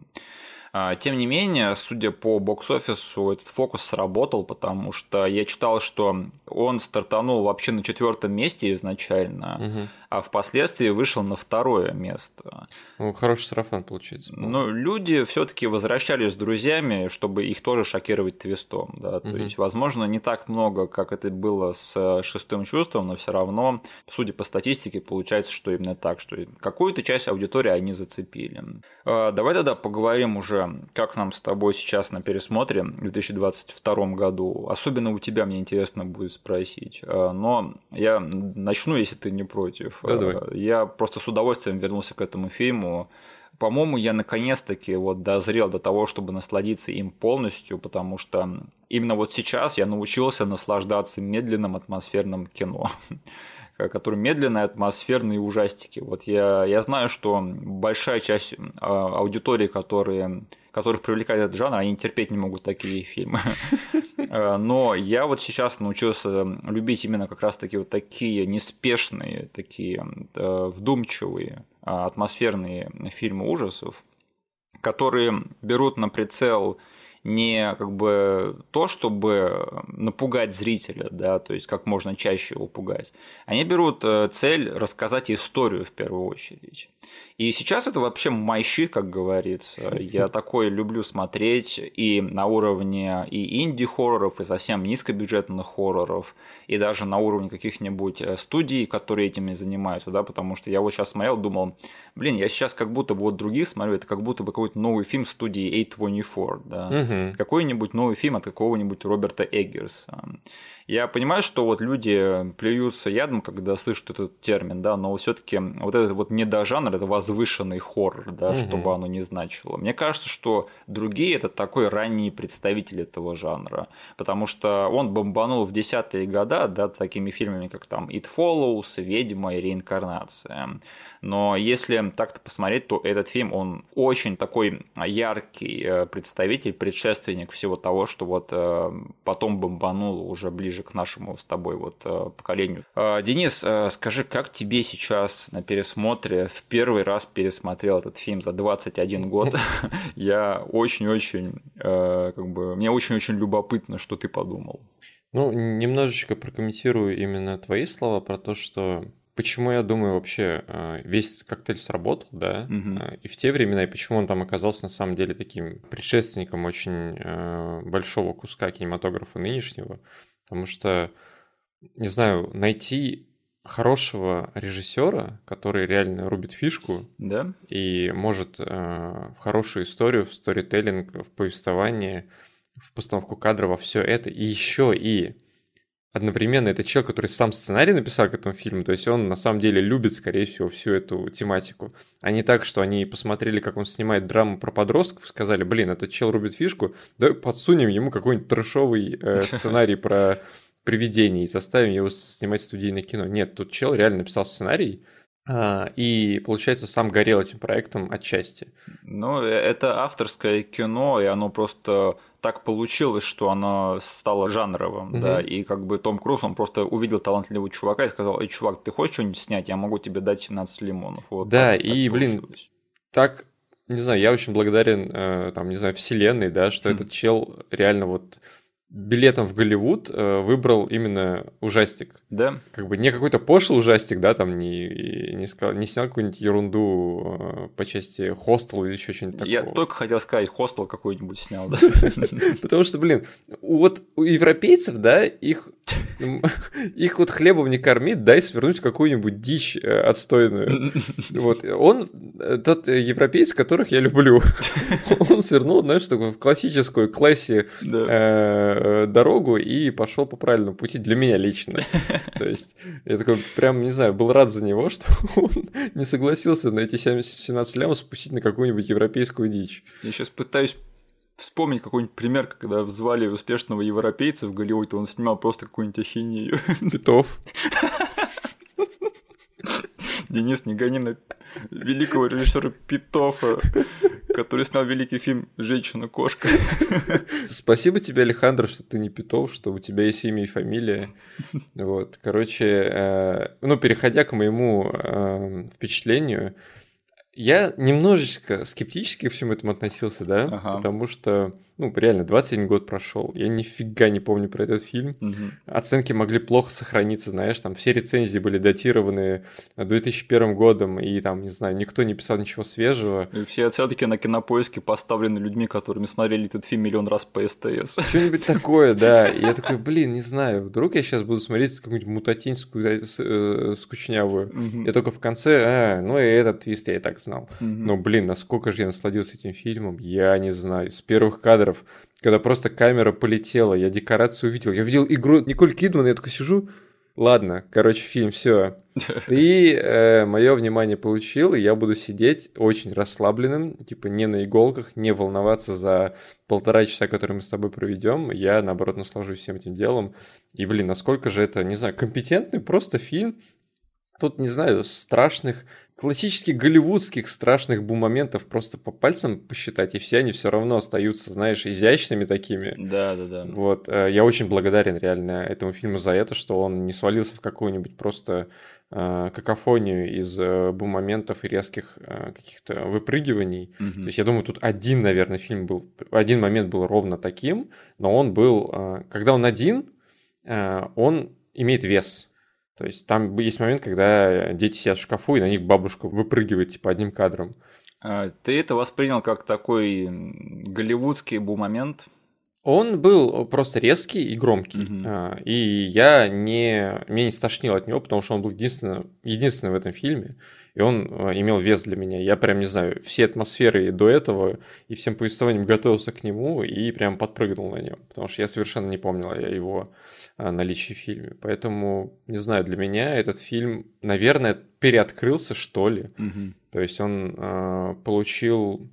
А, тем не менее, судя по бокс-офису, этот фокус сработал, потому что я читал, что он стартанул вообще на четвертом месте изначально, угу. а впоследствии вышел на второе место. Ну, хороший сарафан получается. Ну, люди все-таки возвращались с друзьями, чтобы их тоже шокировать твистом. Да? То угу. есть, возможно, не так много, как это было с шестым чувством, но все равно, судя по статистике, получается, что именно так, что какую-то часть аудитории они зацепили. А, давай тогда поговорим уже как нам с тобой сейчас на пересмотре в 2022 году. Особенно у тебя мне интересно будет спросить. А, но я начну, если ты не против. Да, давай. Я просто с удовольствием вернулся к этому фильму. По-моему, я наконец-таки вот дозрел до того, чтобы насладиться им полностью, потому что именно вот сейчас я научился наслаждаться медленным атмосферным кино. который медленные, атмосферные ужастики. Вот я, я знаю, что большая часть а, аудитории, которые, которых привлекает этот жанр, они терпеть не могут такие фильмы. Э, но я вот сейчас научился любить именно как раз-таки вот такие неспешные, такие э, вдумчивые, а, атмосферные фильмы ужасов, которые берут на прицел не как бы то, чтобы напугать зрителя, да, то есть как можно чаще его пугать. Они берут э, цель рассказать историю в первую очередь. И сейчас это вообще мой щит, как говорится. Я такое люблю смотреть и на уровне и инди-хорроров, и совсем низкобюджетных хорроров, и даже на уровне каких-нибудь э, студий, которые этим и занимаются, да, потому что я вот сейчас смотрел, думал, блин, я сейчас как будто бы вот других смотрю, это как будто бы какой-то новый фильм студии A24, да, угу. какой-нибудь новый фильм от какого-нибудь Роберта Эггерса. Я понимаю, что вот люди плюются ядом, когда слышат этот термин, да, но все-таки вот этот вот недожанр, это возвышенный хоррор, да, угу. чтобы оно не значило. Мне кажется, что другие это такой ранний представитель этого жанра, потому что он бомбанул в десятые года, да, такими фильмами, как там It Follows, Ведьма и Реинкарнация. Но если так-то посмотреть, то этот фильм, он очень такой яркий э, представитель, предшественник всего того, что вот э, потом бомбанул уже ближе к нашему с тобой вот э, поколению. Денис, скажи, как тебе сейчас на пересмотре в первый раз пересмотрел этот фильм за 21 год? Я очень-очень, как бы, мне очень-очень любопытно, что ты подумал. Ну, немножечко прокомментирую именно твои слова про то, что почему я думаю вообще а, весь коктейль сработал, да, угу. и в те времена, и почему он там оказался на самом деле таким предшественником очень большого куска кинематографа нынешнего, потому что, не знаю, найти хорошего режиссера, который реально рубит фишку да? и может э, в хорошую историю, в сторителлинг, в повествование, в постановку кадров, во все это, и еще и одновременно это человек, который сам сценарий написал к этому фильму, то есть он на самом деле любит, скорее всего, всю эту тематику. А не так, что они посмотрели, как он снимает драму про подростков, сказали, блин, этот чел рубит фишку, давай подсунем ему какой-нибудь трешовый э, сценарий про привидений и заставим его снимать студийное кино. Нет, тут чел реально написал сценарий, а, и, получается, сам горел этим проектом отчасти. Ну, э, это авторское кино, и оно просто так получилось, что оно стало жанровым, угу. да, и как бы Том Круз, он просто увидел талантливого чувака и сказал, эй, чувак, ты хочешь что-нибудь снять, я могу тебе дать 17 лимонов. Вот да, так, и, так блин, так, не знаю, я очень благодарен, э, там, не знаю, вселенной, да, что хм. этот чел реально вот билетом в Голливуд э, выбрал именно ужастик. Да. Как бы не какой-то пошлый ужастик, да, там не, не, сказал, не снял какую-нибудь ерунду э, по части хостел или еще что-нибудь такого. Я только хотел сказать, хостел какой-нибудь снял, да. Потому что, блин, вот у европейцев, да, их Их вот хлебом не кормит, дай свернуть какую-нибудь дичь э, отстойную. Вот. Он, э, тот европеец, которых я люблю, он свернул, знаешь, такую в классическую классе э, дорогу и пошел по правильному пути для меня лично. То есть я такой прям, не знаю, был рад за него, что он не согласился на эти 17 лямов спустить на какую-нибудь европейскую дичь. Я сейчас пытаюсь вспомнить какой-нибудь пример, когда звали успешного европейца в Голливуде, он снимал просто какую-нибудь ахинею. Петов. Денис, не гони на великого режиссера Петофа, который снял великий фильм «Женщина-кошка». Спасибо тебе, Александр, что ты не Петов, что у тебя есть имя и фамилия. Вот, короче, э, ну, переходя к моему э, впечатлению, я немножечко скептически к всему этому относился, да, ага. потому что ну, реально, 21 год прошел. Я нифига не помню про этот фильм. Угу. Оценки могли плохо сохраниться, знаешь, там все рецензии были датированы 2001 годом, и там, не знаю, никто не писал ничего свежего. И все оценки на кинопоиске поставлены людьми, которыми смотрели этот фильм миллион раз по СТС. Что-нибудь такое, да. И я такой, блин, не знаю, вдруг я сейчас буду смотреть какую-нибудь мутатинскую э, скучнявую. Угу. Я только в конце, а, ну и этот твист я и так знал. Угу. Но, блин, насколько же я насладился этим фильмом, я не знаю. С первых кадров кадров, когда просто камера полетела, я декорацию увидел. Я видел игру Николь Кидман, я такой сижу, ладно, короче, фильм, все. И э, мое внимание получил, и я буду сидеть очень расслабленным, типа не на иголках, не волноваться за полтора часа, которые мы с тобой проведем. Я, наоборот, наслажусь всем этим делом. И, блин, насколько же это, не знаю, компетентный просто фильм. Тут, не знаю, страшных классических голливудских страшных бум-моментов просто по пальцам посчитать, и все они все равно остаются, знаешь, изящными такими. Да, да, да. Вот, э, я очень благодарен реально этому фильму за это, что он не свалился в какую-нибудь просто э, какофонию из э, бум-моментов и резких каких-то выпрыгиваний. Угу. То есть я думаю, тут один, наверное, фильм был, один момент был ровно таким, но он был, когда он один, он имеет вес. То есть там есть момент, когда дети сидят в шкафу, и на них бабушка выпрыгивает типа одним кадром. А, ты это воспринял как такой голливудский бу-момент? Он был просто резкий и громкий. Угу. И я не, меня не стошнил от него, потому что он был единственный, единственный в этом фильме и он э, имел вес для меня. Я прям, не знаю, все атмосферы до этого и всем повествованием готовился к нему и прям подпрыгнул на нем, потому что я совершенно не помнил о его э, наличии в фильме. Поэтому, не знаю, для меня этот фильм, наверное, переоткрылся, что ли. Угу. То есть он э, получил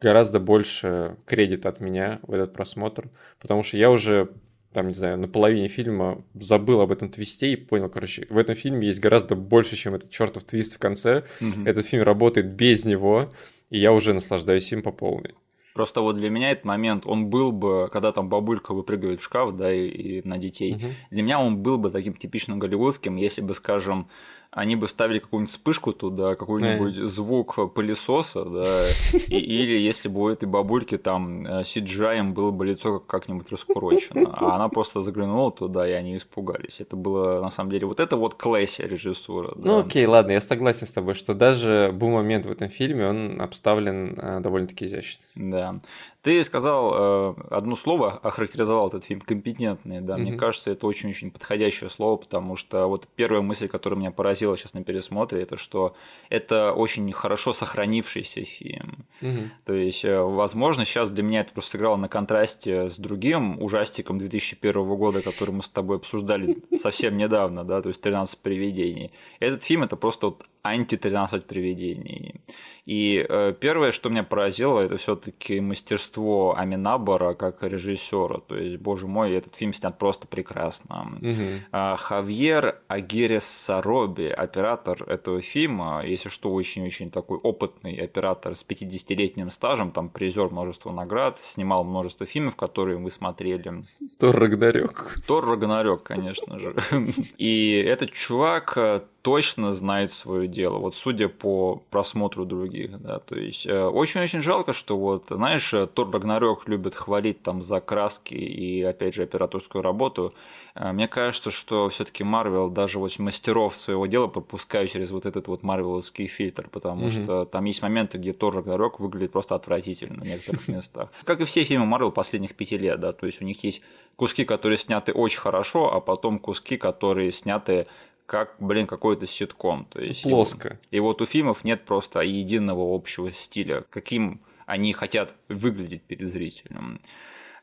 гораздо больше кредита от меня в этот просмотр, потому что я уже там, не знаю, на половине фильма забыл об этом твисте и понял, короче, в этом фильме есть гораздо больше, чем этот чертов твист в конце. Угу. Этот фильм работает без него, и я уже наслаждаюсь им по полной. Просто вот для меня этот момент, он был бы, когда там бабулька выпрыгивает в шкаф, да, и, и на детей, угу. для меня он был бы таким типичным голливудским, если бы, скажем, они бы ставили какую-нибудь вспышку туда, какой-нибудь звук пылесоса, да, и, или если бы у этой бабульки там э, было бы лицо как-нибудь раскурочено, а она просто заглянула туда, и они испугались. Это было, на самом деле, вот это вот классе режиссура. Да. Ну окей, ладно, я согласен с тобой, что даже бум-момент в этом фильме, он обставлен э, довольно-таки изящно. Да. Ты сказал э, одно слово, охарактеризовал этот фильм компетентный, да, mm-hmm. мне кажется, это очень-очень подходящее слово, потому что вот первая мысль, которая меня поразила сейчас на пересмотре, это что это очень хорошо сохранившийся фильм. Mm-hmm. То есть, э, возможно, сейчас для меня это просто сыграло на контрасте с другим ужастиком 2001 года, который мы с тобой обсуждали совсем недавно, да, то есть «13 привидений». Этот фильм это просто вот анти-13 привидений. И э, первое, что меня поразило, это все-таки мастерство Аминабора как режиссера. То есть, боже мой, этот фильм снят просто прекрасно. Угу. Хавьер Агирес Сароби, оператор этого фильма, если что, очень-очень такой опытный оператор с 50-летним стажем, там призер множества наград, снимал множество фильмов, которые мы смотрели. Тор Рагнарёк. Тор Рагнарёк, конечно же. И этот чувак э, точно знает свое дело, вот судя по просмотру других, да, то есть э, очень-очень жалко, что вот, знаешь, Тор Рагнарёк любит хвалить там за краски и, опять же, операторскую работу. Э, мне кажется, что все таки Марвел даже вот мастеров своего дела пропускают через вот этот вот марвеловский фильтр, потому mm-hmm. что там есть моменты, где Тор Рагнарёк выглядит просто отвратительно в некоторых местах. Как и все фильмы Марвел последних пяти лет, да, то есть у них есть куски, которые сняты очень хорошо, а потом куски, которые сняты как, блин, какой-то ситком. То есть Плоско. И, и вот у фильмов нет просто единого общего стиля, каким они хотят выглядеть перед зрителем.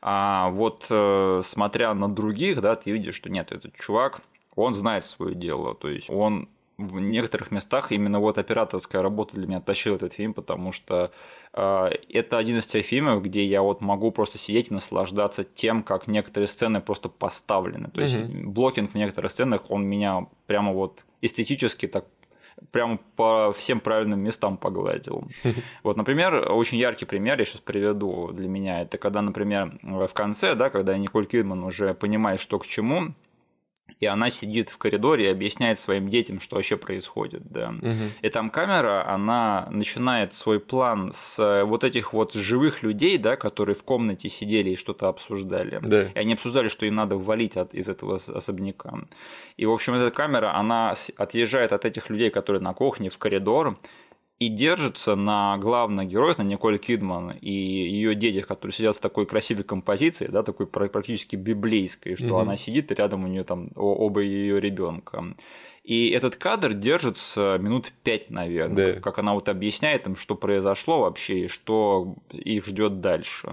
А вот э, смотря на других, да, ты видишь, что нет, этот чувак, он знает свое дело, то есть он в некоторых местах именно вот операторская работа для меня тащила этот фильм, потому что э, это один из тех фильмов, где я вот могу просто сидеть и наслаждаться тем, как некоторые сцены просто поставлены. То есть mm-hmm. блокинг в некоторых сценах, он меня прямо вот эстетически так прямо по всем правильным местам погладил. Вот, например, очень яркий пример я сейчас приведу для меня. Это когда, например, в конце, да, когда Николь Кидман уже понимает, что к чему, и она сидит в коридоре и объясняет своим детям, что вообще происходит, да. Угу. И там камера, она начинает свой план с э, вот этих вот живых людей, да, которые в комнате сидели и что-то обсуждали. Да. И они обсуждали, что им надо валить от, из этого особняка. И, в общем, эта камера, она отъезжает от этих людей, которые на кухне, в коридор, и держится на главных героях, на Николь Кидман и ее детях, которые сидят в такой красивой композиции, да, такой практически библейской, что mm-hmm. она сидит, и рядом у нее там оба ее ребенка. И этот кадр держится минут пять, наверное, да. как она вот объясняет им, что произошло вообще и что их ждет дальше.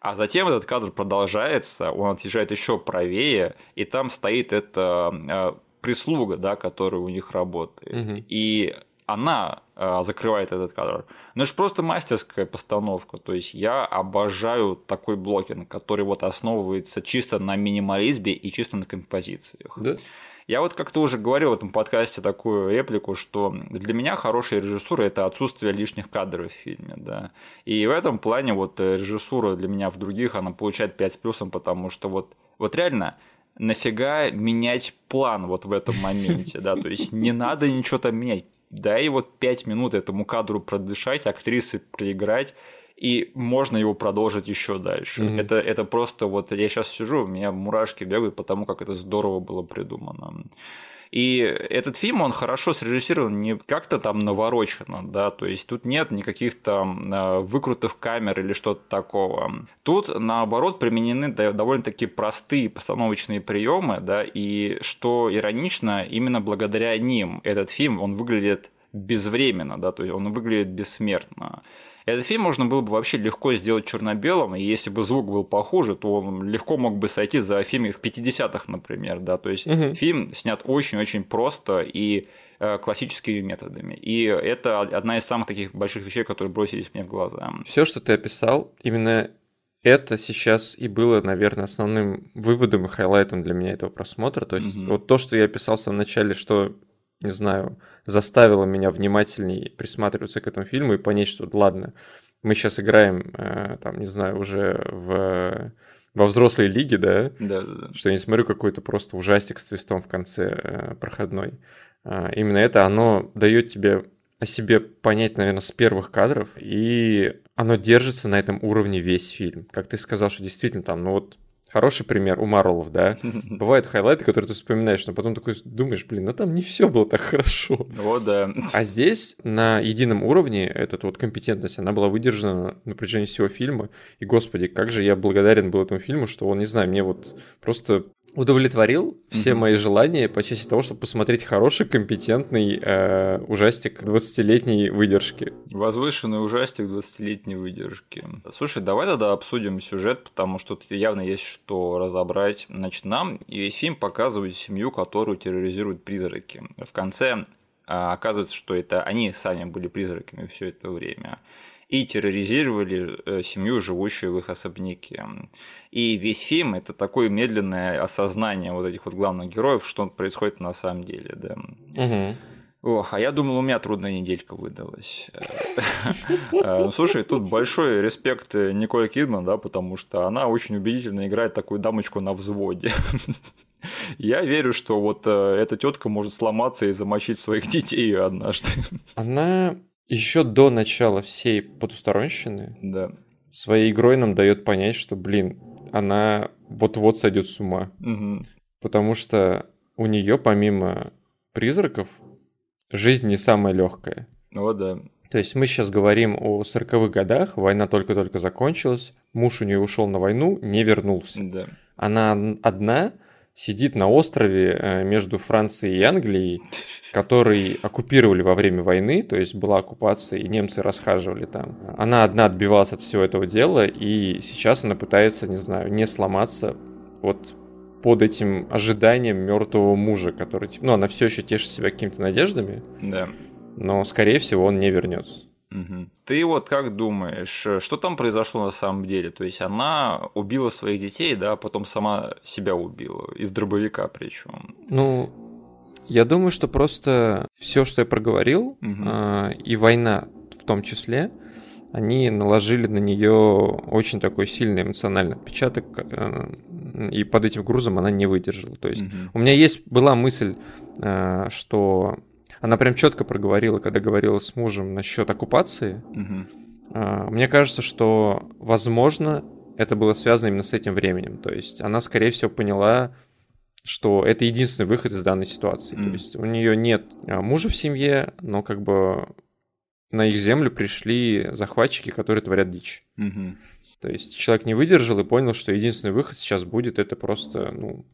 А затем этот кадр продолжается, он отъезжает еще правее, и там стоит эта э, прислуга, да, которая у них работает. Угу. И она закрывает этот кадр. Но это же просто мастерская постановка. То есть я обожаю такой блокинг, который вот основывается чисто на минимализме и чисто на композициях. Да? Я вот как-то уже говорил в этом подкасте такую реплику, что для меня хорошая режиссура – это отсутствие лишних кадров в фильме. Да. И в этом плане вот режиссура для меня в других, она получает 5 с плюсом, потому что вот, вот реально нафига менять план вот в этом моменте, да, то есть не надо ничего там менять, дай вот 5 минут этому кадру продышать, актрисы проиграть, и можно его продолжить еще дальше. Mm-hmm. Это, это просто вот я сейчас сижу, у меня мурашки бегают, потому как это здорово было придумано. И этот фильм, он хорошо срежиссирован, не как-то там наворочено, да, то есть тут нет никаких там э, выкрутых камер или что-то такого. Тут, наоборот, применены довольно-таки простые постановочные приемы, да, и что иронично, именно благодаря ним этот фильм, он выглядит безвременно, да, то есть он выглядит бессмертно. Этот фильм можно было бы вообще легко сделать черно-белым, и если бы звук был похуже, то он легко мог бы сойти за фильм из 50-х, например, да, то есть угу. фильм снят очень-очень просто и э, классическими методами. И это одна из самых таких больших вещей, которые бросились мне в глаза. Все, что ты описал, именно это сейчас и было, наверное, основным выводом и хайлайтом для меня этого просмотра. То есть угу. вот то, что я описал в самом начале, что не знаю, заставило меня внимательнее присматриваться к этому фильму и понять, что ладно, мы сейчас играем, э, там, не знаю, уже в, во взрослой лиге, да? Да, да, да. Что я не смотрю какой-то просто ужастик с твистом в конце э, проходной. А, именно это, оно дает тебе о себе понять, наверное, с первых кадров, и оно держится на этом уровне весь фильм. Как ты сказал, что действительно там, ну вот Хороший пример у Марвелов, да. Бывают хайлайты, которые ты вспоминаешь, но потом такой думаешь, блин, ну там не все было так хорошо. Вот, да. А здесь на едином уровне эта вот компетентность, она была выдержана на протяжении всего фильма. И, господи, как же я благодарен был этому фильму, что он, не знаю, мне вот просто удовлетворил все mm-hmm. мои желания по части того, чтобы посмотреть хороший, компетентный э, ужастик 20-летней выдержки. Возвышенный ужастик 20-летней выдержки. Слушай, давай тогда обсудим сюжет, потому что тут явно есть что разобрать. Значит, нам и весь фильм показывает семью, которую терроризируют призраки. В конце а, оказывается, что это они сами были призраками все это время и терроризировали э, семью, живущую в их особняке. И весь фильм это такое медленное осознание вот этих вот главных героев, что происходит на самом деле, да. Угу. Ох, а я думал, у меня трудная неделька выдалась. Э, ну, слушай, тут большой респект Николь Кидман, да, потому что она очень убедительно играет такую дамочку на взводе. Я верю, что вот э, эта тетка может сломаться и замочить своих детей однажды. Она еще до начала всей потусторонщины Да. своей игрой нам дает понять, что, блин, она вот-вот сойдет с ума. Мгм. Потому что у нее, помимо призраков, жизнь не самая легкая. Вот да. То есть мы сейчас говорим о 40-х годах, война только-только закончилась, муж у нее ушел на войну, не вернулся. Да. Она одна сидит на острове э, между Францией и Англией, который оккупировали во время войны, то есть была оккупация, и немцы расхаживали там. Она одна отбивалась от всего этого дела, и сейчас она пытается, не знаю, не сломаться вот под этим ожиданием мертвого мужа, который, ну, она все еще тешит себя какими-то надеждами, Да. но, скорее всего, он не вернется. Ты вот как думаешь, э, что там произошло на самом деле? То есть она убила своих детей, да, а потом сама себя убила, из дробовика причем. Ну, я думаю, что просто все, что я проговорил, Мгм. а, и война в том числе, они наложили на нее очень такой сильный эмоциональный отпечаток, э, и под этим грузом она не выдержала. То есть у меня есть была мысль, а, что она прям четко проговорила, когда говорила с мужем насчет оккупации. А, Мне кажется, что, возможно, это было связано именно с этим временем. То есть она, скорее всего, поняла, что это единственный выход из данной ситуации. То Мгм. есть у нее нет а, мужа в семье, но как бы на их землю пришли захватчики, которые творят дичь. То есть человек не выдержал и понял, что единственный выход сейчас будет это просто, ну,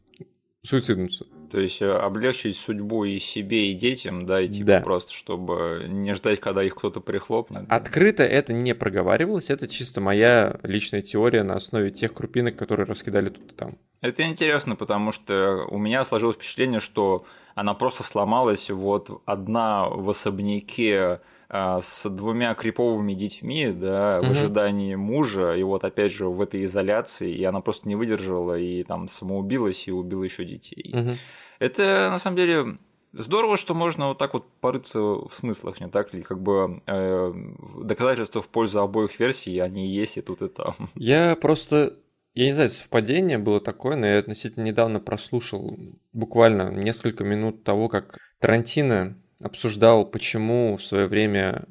суициднуться. То есть э, облегчить судьбу и себе, и детям, да, и типа Да. просто, чтобы не ждать, когда их кто-то прихлопнет. Открыто это не проговаривалось, это чисто моя личная теория на основе тех крупинок, которые раскидали тут и там. Это интересно, потому что у меня сложилось впечатление, что она просто сломалась вот одна в особняке с двумя криповыми детьми, да, в Мгм. ожидании мужа, и вот опять же в этой изоляции, и она просто не выдержала и там самоубилась и убила еще детей. Мгм. Это на самом деле здорово, что можно вот так вот порыться в смыслах, не так ли? Как бы э, доказательства в пользу обоих версий, они есть и тут, и там. Я просто, я не знаю, совпадение было такое, но я относительно недавно прослушал буквально несколько минут того, как Тарантино обсуждал, почему в свое время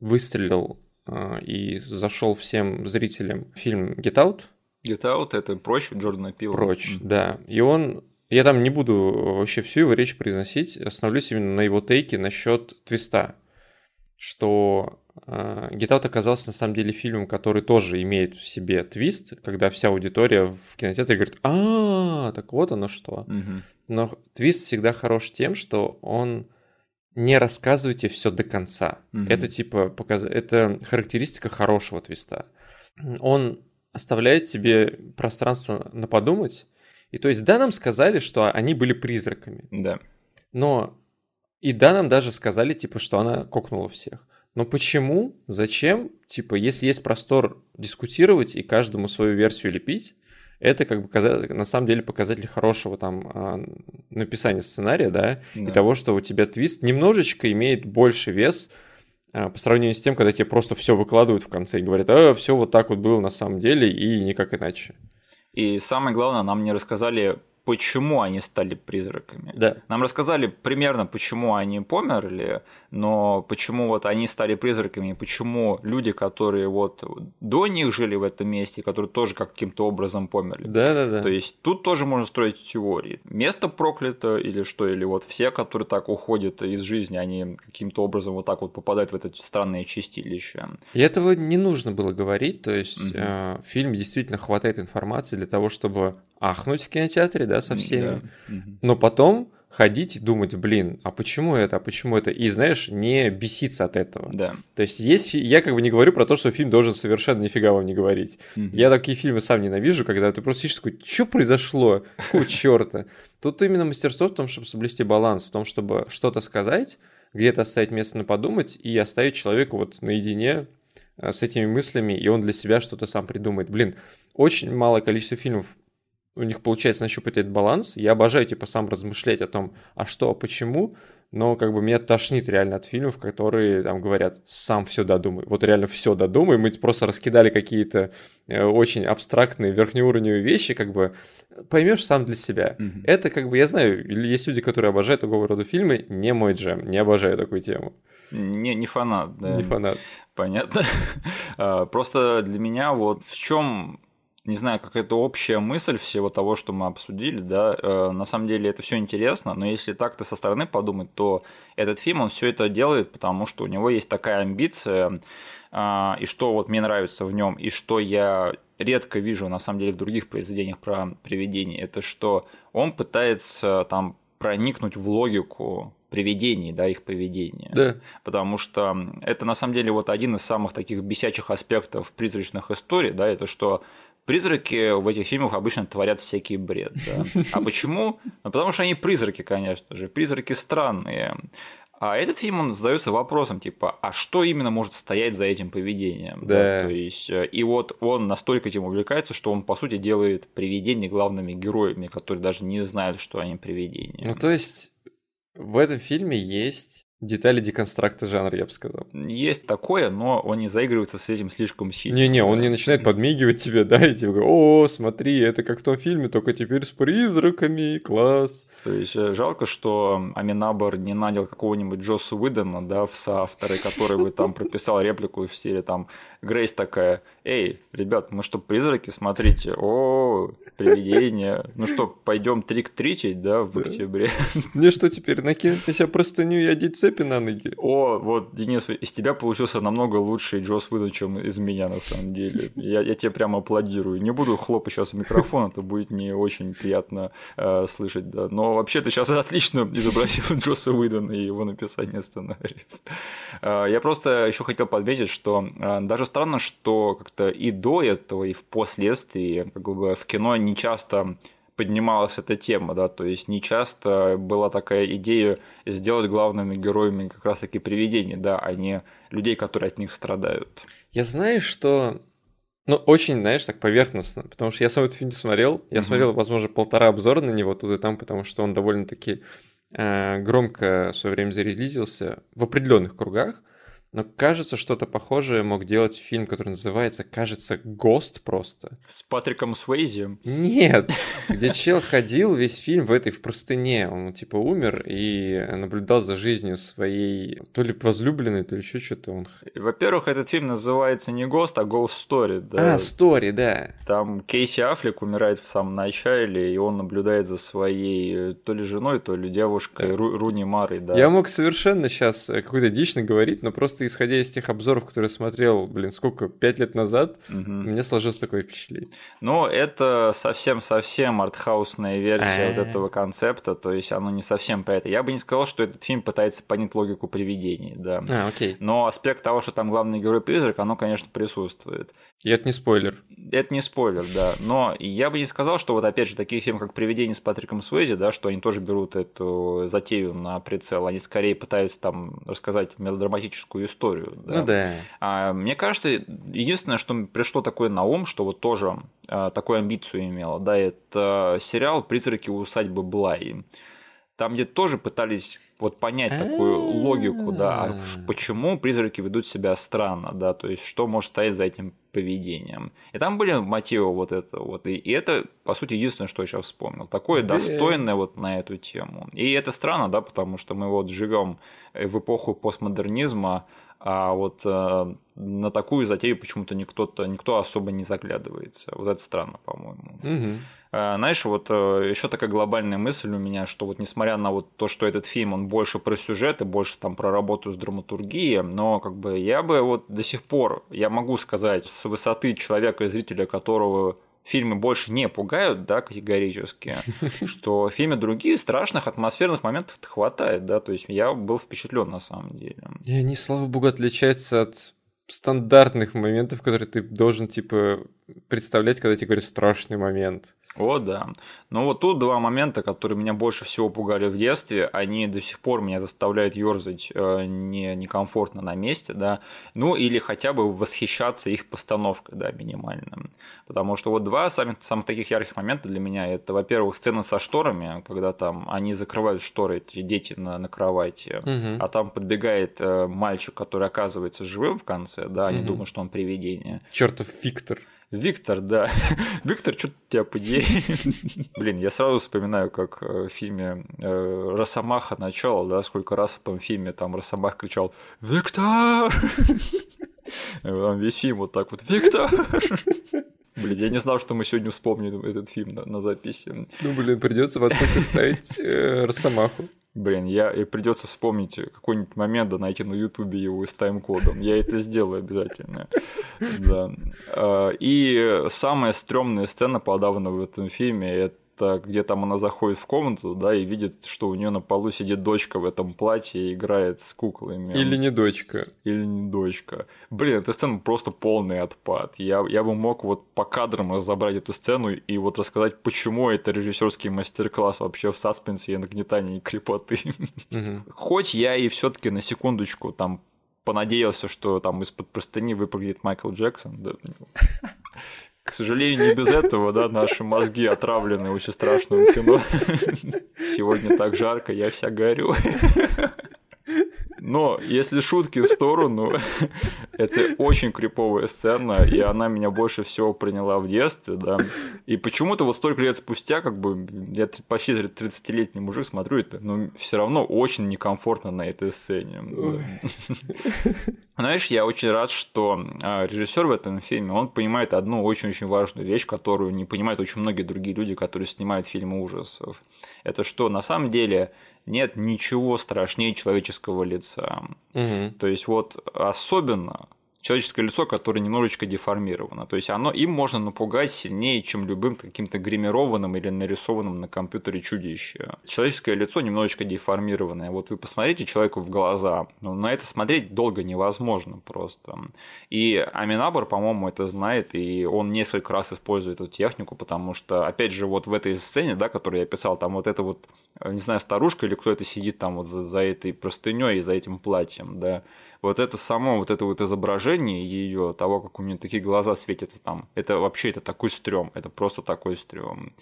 выстрелил э, и зашел всем зрителям фильм Get Out Get Out это прочь Джордана Пила. прочь, М. да. И он, я там не буду вообще всю его речь произносить, остановлюсь именно на его тейке насчет твиста, что э, Get Out оказался на самом деле фильмом, который тоже имеет в себе твист, когда вся аудитория в кинотеатре говорит, а, так вот оно что. Но твист всегда хорош тем, что он не рассказывайте все до конца. Мгм. Это типа показ... это характеристика хорошего твиста. Он оставляет тебе пространство на подумать. И то есть, да, нам сказали, что они были призраками. Да. Но и да, нам даже сказали, типа, что она кокнула всех. Но почему, зачем, типа, если есть простор дискутировать и каждому свою версию лепить, это как бы на самом деле показатель хорошего там а, написания сценария, да, и Да. того, что у тебя твист немножечко имеет больше вес а, по сравнению с тем, когда тебе просто все выкладывают в конце и говорят, а, все вот так вот было на самом деле и никак иначе. И самое главное, нам не рассказали, почему они стали призраками. Да. Нам рассказали примерно, почему они померли, но почему вот они стали призраками, почему люди, которые вот до них жили в этом месте, которые тоже каким-то образом померли. Да, да, да. То есть тут тоже можно строить теории. Место проклято или что, или вот все, которые так уходят из жизни, они каким-то образом вот так вот попадают в это странное чистилище. И этого не нужно было говорить, то есть Мгм. э, в фильме действительно хватает информации для того, чтобы ахнуть в кинотеатре, да, со всеми, Да. Но потом ходить и думать, блин, а почему это, а почему это, и, знаешь, не беситься от этого. Да. То есть есть, я как бы не говорю про то, что фильм должен совершенно нифига вам не говорить. Мгм. Я такие фильмы сам ненавижу, когда ты просто сидишь такой, что произошло? Какого черта? Тут именно мастерство в том, чтобы соблюсти баланс, в том, чтобы что-то сказать, где-то оставить место на подумать и оставить человека вот наедине э, с этими мыслями, и он для себя что-то сам придумает. Блин, очень малое количество фильмов у них получается нащупать этот баланс. Я обожаю, типа, сам размышлять о том, а что, а почему, но как бы меня тошнит реально от фильмов, которые там говорят, сам все додумай. Вот реально все додумай. Мы просто раскидали какие-то э, очень абстрактные верхнеуровневые вещи, как бы поймешь сам для себя. Mm-hmm. Это как бы, я знаю, есть люди, которые обожают такого рода фильмы, не мой джем, не обожаю такую тему. Не, не фанат, да. Не фанат. Понятно. А, просто для меня вот в чем не знаю, какая-то общая мысль всего того, что мы обсудили, да, э, на самом деле это все интересно, но если так-то со стороны подумать, то этот фильм, он все это делает, потому что у него есть такая амбиция, э, и что вот мне нравится в нем, и что я редко вижу на самом деле в других произведениях про привидения, это что он пытается там проникнуть в логику привидений, да, их поведения. Да. Потому что это на самом деле вот один из самых таких бесячих аспектов призрачных историй, да, это что Призраки в этих фильмах обычно творят всякий бред. Да? А почему? Ну, потому что они призраки, конечно же. Призраки странные. А этот фильм, он задается вопросом, типа, а что именно может стоять за этим поведением? Да. да. То есть, э, и вот он настолько этим увлекается, что он, по сути, делает привидения главными героями, которые даже не знают, что они привидения. Ну, то есть, в этом фильме есть Детали деконстракта жанра, я бы сказал. Есть такое, но он не заигрывается с этим слишком сильно. Не-не, он не начинает подмигивать тебе, да, и тебе говорит, о, смотри, это как в том фильме, только теперь с призраками, класс. То есть э, жалко, что Аминабар не нанял какого-нибудь Джосса Уидона, да, в соавторы, который бы там прописал реплику в стиле там Грейс такая, эй, ребят, мы что, призраки, смотрите, о, привидения, ну что, пойдем трик-тричить, да, в октябре. Мне что теперь, накинуть на себя простыню и одеть цепи на ноги? О, вот, Денис, из тебя получился намного лучший Джос Уидон, чем из меня, на самом деле. Я, я тебе прямо аплодирую. Не буду хлопать сейчас в микрофон, это будет не очень приятно э, слышать, да, но вообще ты сейчас отлично изобразил Джоса Уидона и его написание сценариев. А, я просто еще хотел подметить, что а, даже странно, что как-то и до этого, и впоследствии как бы в кино не часто поднималась эта тема, да, то есть не часто была такая идея сделать главными героями как раз-таки привидений, да, а не людей, которые от них страдают. Я знаю, что ну, очень, знаешь, так поверхностно, потому что я сам этот фильм смотрел, я mm-hmm. смотрел, возможно, полтора обзора на него тут и там, потому что он довольно-таки э, громко в свое время зарелизился в определенных кругах, но кажется, что-то похожее мог делать фильм, который называется, кажется, «Гост» просто. С Патриком Суэйзи? Нет, где чел ходил весь фильм в этой в простыне. Он типа умер и наблюдал за жизнью своей то ли возлюбленной, то ли еще что-то. Он... Во-первых, этот фильм называется не «Гост», а «Ghost Story». Да? А, «Story», да. Там Кейси Аффлек умирает в самом начале, и он наблюдает за своей э, то ли женой, то ли девушкой да. Ру- Руни Марой. Да. Я мог совершенно сейчас э, какую-то дичь наговорить, но просто просто исходя из тех обзоров, которые смотрел, блин, сколько, пять лет назад, угу. мне сложилось такое впечатление. Ну, это совсем-совсем артхаусная версия вот этого концепта, то есть оно не совсем про это. Я бы не сказал, что этот фильм пытается понять логику привидений, да. А, окей. Но аспект того, что там главный герой призрак, оно, конечно, присутствует. И это не спойлер. Это не спойлер, да. Но я бы не сказал, что вот опять же такие фильмы, как «Привидение» с Патриком Суэзи, да, что они тоже берут эту затею на прицел. Они скорее пытаются там рассказать мелодраматическую историю. Да. Ну да. А, мне кажется, единственное, что пришло такое на ум, что вот тоже а, такую амбицию имело, да, это сериал «Призраки усадьбы Блай». Там где тоже пытались вот понять такую логику, да, а почему призраки ведут себя странно, да, то есть что может стоять за этим поведением. И там были мотивы вот это вот, и, и это, по сути, единственное, что я сейчас вспомнил. Такое достойное вот на эту тему. И это странно, да, потому что мы вот живем в эпоху постмодернизма, а вот э, на такую затею почему-то никто-то, никто особо не заглядывается. Вот это странно, по-моему. Угу. Знаешь, вот э, еще такая глобальная мысль у меня, что вот несмотря на вот то, что этот фильм, он больше про сюжет и больше там про работу с драматургией, но как бы я бы вот до сих пор, я могу сказать, с высоты человека, зрителя которого фильмы больше не пугают, да, категорически, что в фильме другие страшных атмосферных моментов хватает, да, то есть я был впечатлен на самом деле. И они, слава богу, отличаются от стандартных моментов, которые ты должен, типа, представлять, когда тебе говорят страшный момент. О, да. Но вот тут два момента, которые меня больше всего пугали в детстве, они до сих пор меня заставляют ерзать э, не, некомфортно на месте, да, ну или хотя бы восхищаться их постановкой, да, минимально. Потому что вот два самых, самых таких ярких момента для меня, это, во-первых, сцена со шторами, когда там они закрывают шторы, эти дети на, на кровати, угу. а там подбегает э, мальчик, который оказывается живым в конце, да, они угу. думают, что он привидение. Чертов Виктор. Виктор, да. Виктор, что тебя подери? Блин, я сразу вспоминаю, как э, в фильме э, Росомаха начало, да, сколько раз в том фильме там Росомах кричал «Виктор!» Весь фильм вот так вот «Виктор!» Блин, я не знал, что мы сегодня вспомним этот фильм на, на записи. Ну, блин, придется в оценку ставить э, Росомаху. Блин, я и придется вспомнить какой-нибудь момент, да найти на Ютубе его с тайм-кодом. Я это сделаю обязательно. Да. А, и самая стрёмная сцена подавана в этом фильме это где там она заходит в комнату, да, и видит, что у нее на полу сидит дочка в этом платье и играет с куклами. Или не дочка. Или не дочка. Блин, эта сцена просто полный отпад. Я, я бы мог вот по кадрам разобрать эту сцену и вот рассказать, почему это режиссерский мастер-класс вообще в саспенсе и нагнетании крепоты. Хоть я и все-таки на секундочку там понадеялся, что там из-под простыни выпрыгнет Майкл Джексон. Да. К сожалению, не без этого, да, наши мозги отравлены очень страшным кино. Сегодня так жарко, я вся горю. Но если шутки в сторону, это очень криповая сцена, и она меня больше всего приняла в детстве, да. И почему-то вот столько лет спустя, как бы, я почти 30-летний мужик смотрю это, но все равно очень некомфортно на этой сцене. Да. Знаешь, я очень рад, что а, режиссер в этом фильме, он понимает одну очень-очень важную вещь, которую не понимают очень многие другие люди, которые снимают фильмы ужасов. Это что на самом деле нет ничего страшнее человеческого лица. Угу. То есть вот особенно человеческое лицо, которое немножечко деформировано. То есть оно, им можно напугать сильнее, чем любым каким-то гримированным или нарисованным на компьютере чудище. Человеческое лицо немножечко деформированное. Вот вы посмотрите человеку в глаза, но на это смотреть долго невозможно просто. И Аминабор, по-моему, это знает, и он несколько раз использует эту технику, потому что, опять же, вот в этой сцене, да, которую я писал, там вот это вот, не знаю, старушка или кто это сидит там вот за, за этой простыней и за этим платьем, да, вот это само, вот это вот изображение ее, того, как у нее такие глаза светятся там, это вообще это такой стрём, это просто такой стрём.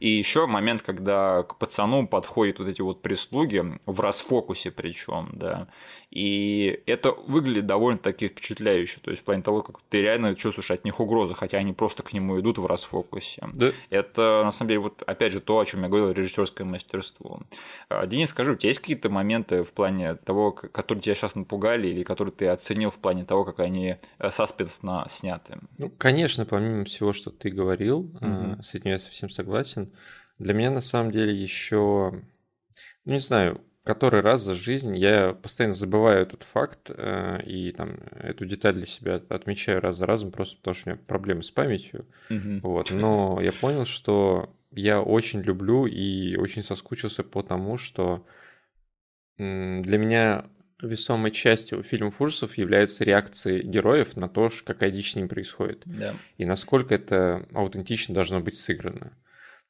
И еще момент, когда к пацану подходят вот эти вот прислуги в расфокусе причем, да. И это выглядит довольно-таки впечатляюще. То есть в плане того, как ты реально чувствуешь от них угрозу, хотя они просто к нему идут в расфокусе. Да. Это на самом деле вот опять же то, о чем я говорил, режиссерское мастерство. А, Денис, скажи, у тебя есть какие-то моменты в плане того, которые тебя сейчас напугали или которые ты оценил в плане того, как они э, саспенсно сняты? Ну, конечно, помимо всего, что ты говорил, угу. с этим я совсем согласен. Для меня на самом деле еще, ну не знаю, который раз за жизнь я постоянно забываю этот факт э, и там эту деталь для себя отмечаю раз за разом, просто потому что у меня проблемы с памятью. Mm-hmm. Вот. Но я понял, что я очень люблю и очень соскучился по тому, что для меня весомой частью фильмов ужасов являются реакции героев на то, какая дичь с ним происходит. Yeah. И насколько это аутентично должно быть сыграно.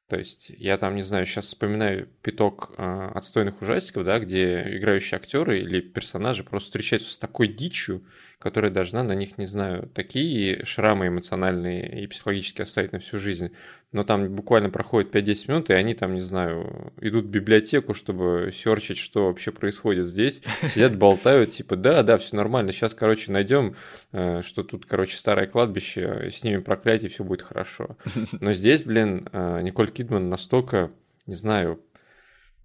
То есть я там, не знаю, сейчас вспоминаю пяток э, отстойных ужастиков, да, где играющие актеры или персонажи просто встречаются с такой дичью, которая должна на них, не знаю, такие шрамы эмоциональные и психологически оставить на всю жизнь. Но там буквально проходит 5-10 минут, и они там, не знаю, идут в библиотеку, чтобы серчить, что вообще происходит здесь. Сидят, болтают, типа, да, да, все нормально, сейчас, короче, найдем, э, что тут, короче, старое кладбище, снимем проклятие, все будет хорошо. Но здесь, блин, э, Николь Кидман настолько, не знаю,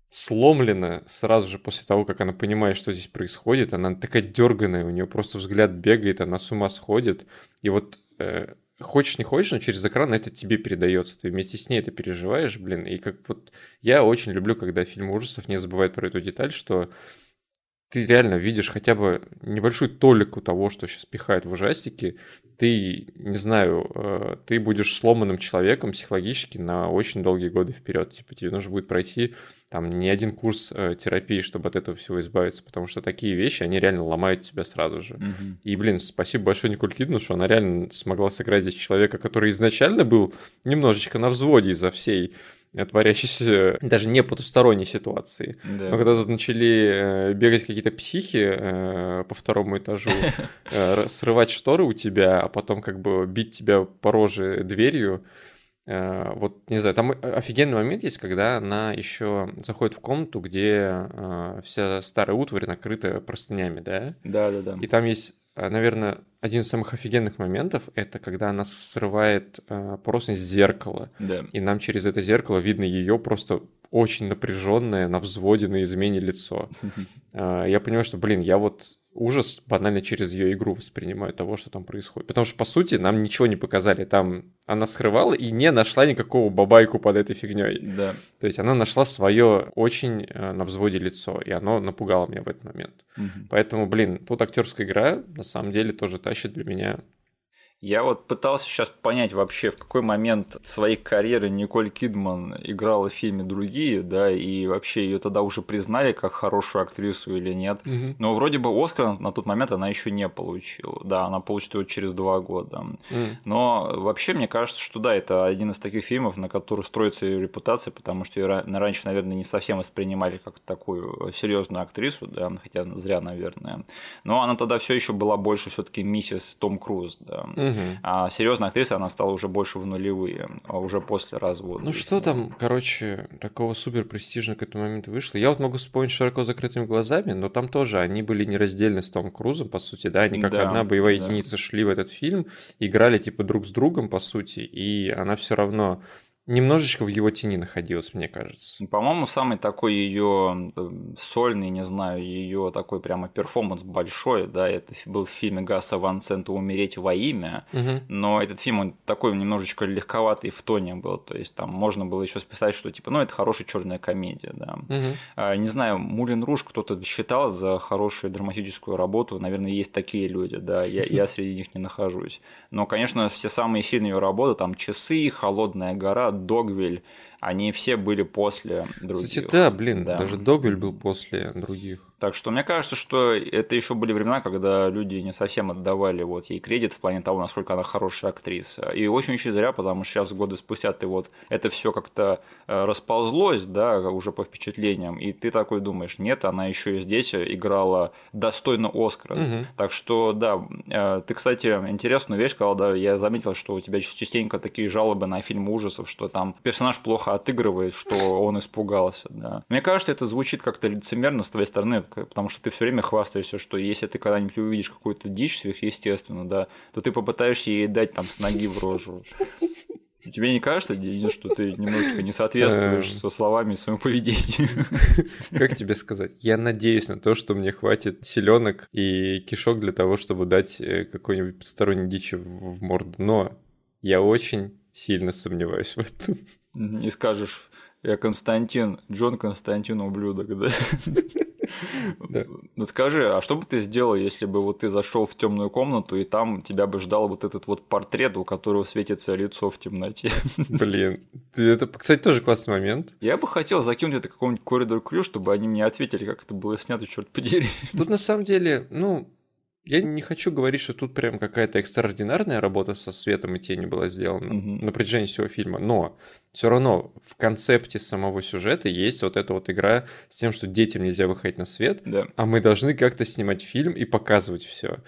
сломлена сразу же после того, как она понимает, что здесь происходит. Она такая дерганая, у нее просто взгляд бегает, она с ума сходит. И вот э, хочешь не хочешь, но через экран это тебе передается. Ты вместе с ней это переживаешь, блин. И как вот я очень люблю, когда фильм ужасов не забывает про эту деталь, что ты реально видишь хотя бы небольшую толику того, что сейчас пихают в ужастике, ты, не знаю, э, ты будешь сломанным человеком психологически на очень долгие годы вперед. Типа тебе нужно будет пройти там ни один курс э, терапии, чтобы от этого всего избавиться, потому что такие вещи, они реально ломают тебя сразу же. Мгм. И, блин, спасибо большое Николь Кидман, что она реально смогла сыграть здесь человека, который изначально был немножечко на взводе из-за всей э, творящейся даже не потусторонней ситуации. Да. Но когда тут начали э, бегать какие-то психи э, по второму этажу, э, срывать шторы у тебя, а потом как бы бить тебя по роже дверью, э, вот, не знаю, там офигенный момент есть, когда она еще заходит в комнату, где э, вся старая утварь накрыта простынями, да? Да, да, да. И там есть, э, наверное, один из самых офигенных моментов, это когда она срывает э, просто с зеркала, Да. и нам через это зеркало видно ее просто очень напряженное, на взводе, на измене лицо. Я понимаю, что, блин, я вот ужас банально через ее игру воспринимаю того, что там происходит. Потому что, по сути, нам ничего не показали. Там она скрывала и не нашла никакого бабайку под этой фигней. Да. То есть она нашла свое очень э, на взводе лицо, и оно напугало меня в этот момент. Мгм. Поэтому, блин, тут актерская игра на самом деле тоже тащит для меня. Я вот пытался сейчас понять вообще, в какой момент своей карьеры Николь Кидман играла в фильме «Другие», да, и вообще ее тогда уже признали как хорошую актрису или нет. Но вроде бы Оскар на тот момент она еще не получила. Да, она получит его через два года. М. Но вообще мне кажется, что да, это один из таких фильмов, на который строится ее репутация, потому что ее ра- раньше, наверное, не совсем воспринимали как такую серьезную актрису, да, хотя зря, наверное. Но она тогда все еще была больше все-таки миссис Том Круз, да. А серьезная актриса она стала уже больше в нулевые, а уже после развода. Ну что там, короче, такого супер престижного к этому моменту вышло? Я вот могу вспомнить широко закрытыми глазами, но там тоже они были нераздельны с Томом Крузом, по сути, да, они как Да, одна боевая да. единица шли в этот фильм, играли типа друг с другом, по сути, и она все равно немножечко в его тени находилась, мне кажется. По-моему, самый такой ее сольный, не знаю, ее такой прямо перформанс большой, да, это был в фильме Гаса Ван Сента «Умереть во имя», Мгм. но этот фильм, он такой немножечко легковатый в тоне был, то есть там можно было еще списать, что типа, ну, это хорошая черная комедия, да. Мгм. А, Не знаю, Мулин Руж кто-то считал за хорошую драматическую работу. Наверное, есть такие люди, да. Я, я среди них не нахожусь. Но, конечно, все самые сильные ее работы, там «Часы», «Холодная гора», «Догвиль», они все были после других. Кстати, да, блин, Да. даже Догвиль был после других. Так что мне кажется, что это еще были времена, когда люди не совсем отдавали вот ей кредит в плане того, насколько она хорошая актриса. И очень-очень зря, потому что сейчас годы спустя ты вот это все как-то э, расползлось, да, уже по впечатлениям, и ты такой думаешь, нет, она еще и здесь играла достойно Оскара. Мгм. Так что, да, э, ты, кстати, интересную вещь сказал, да, я заметил, что у тебя частенько такие жалобы на фильмы ужасов, что там персонаж плохо отыгрывает, что он испугался, да. Мне кажется, это звучит как-то лицемерно с твоей стороны, потому что ты все время хвастаешься, что если ты когда-нибудь увидишь какую-то дичь сверхъестественную, да, то ты попытаешься ей дать там с ноги в рожу. Тебе не кажется, Денис, что ты немножечко не соответствуешь Эм. со словами и своему поведению? Как тебе сказать? Я надеюсь на то, что мне хватит селенок и кишок для того, чтобы дать э, какой-нибудь посторонней дичи в морду. Но я очень сильно сомневаюсь в этом. И скажешь, я Константин, Джон Константин ублюдок, да? Да. Ну скажи, а что бы ты сделал, если бы вот ты зашел в темную комнату и там тебя бы ждал вот этот вот портрет, у которого светится лицо в темноте? Блин, это, кстати, тоже классный момент. Я бы хотел закинуть это какому-нибудь коридор ключ, чтобы они мне ответили, как это было снято, черт подери. Тут на самом деле, ну, я не хочу говорить, что тут прям какая-то экстраординарная работа со светом и тенью была сделана Мгм. на протяжении всего фильма, но все равно в концепте самого сюжета есть вот эта вот игра с тем, что детям нельзя выходить на свет, Да. а мы должны как-то снимать фильм и показывать все.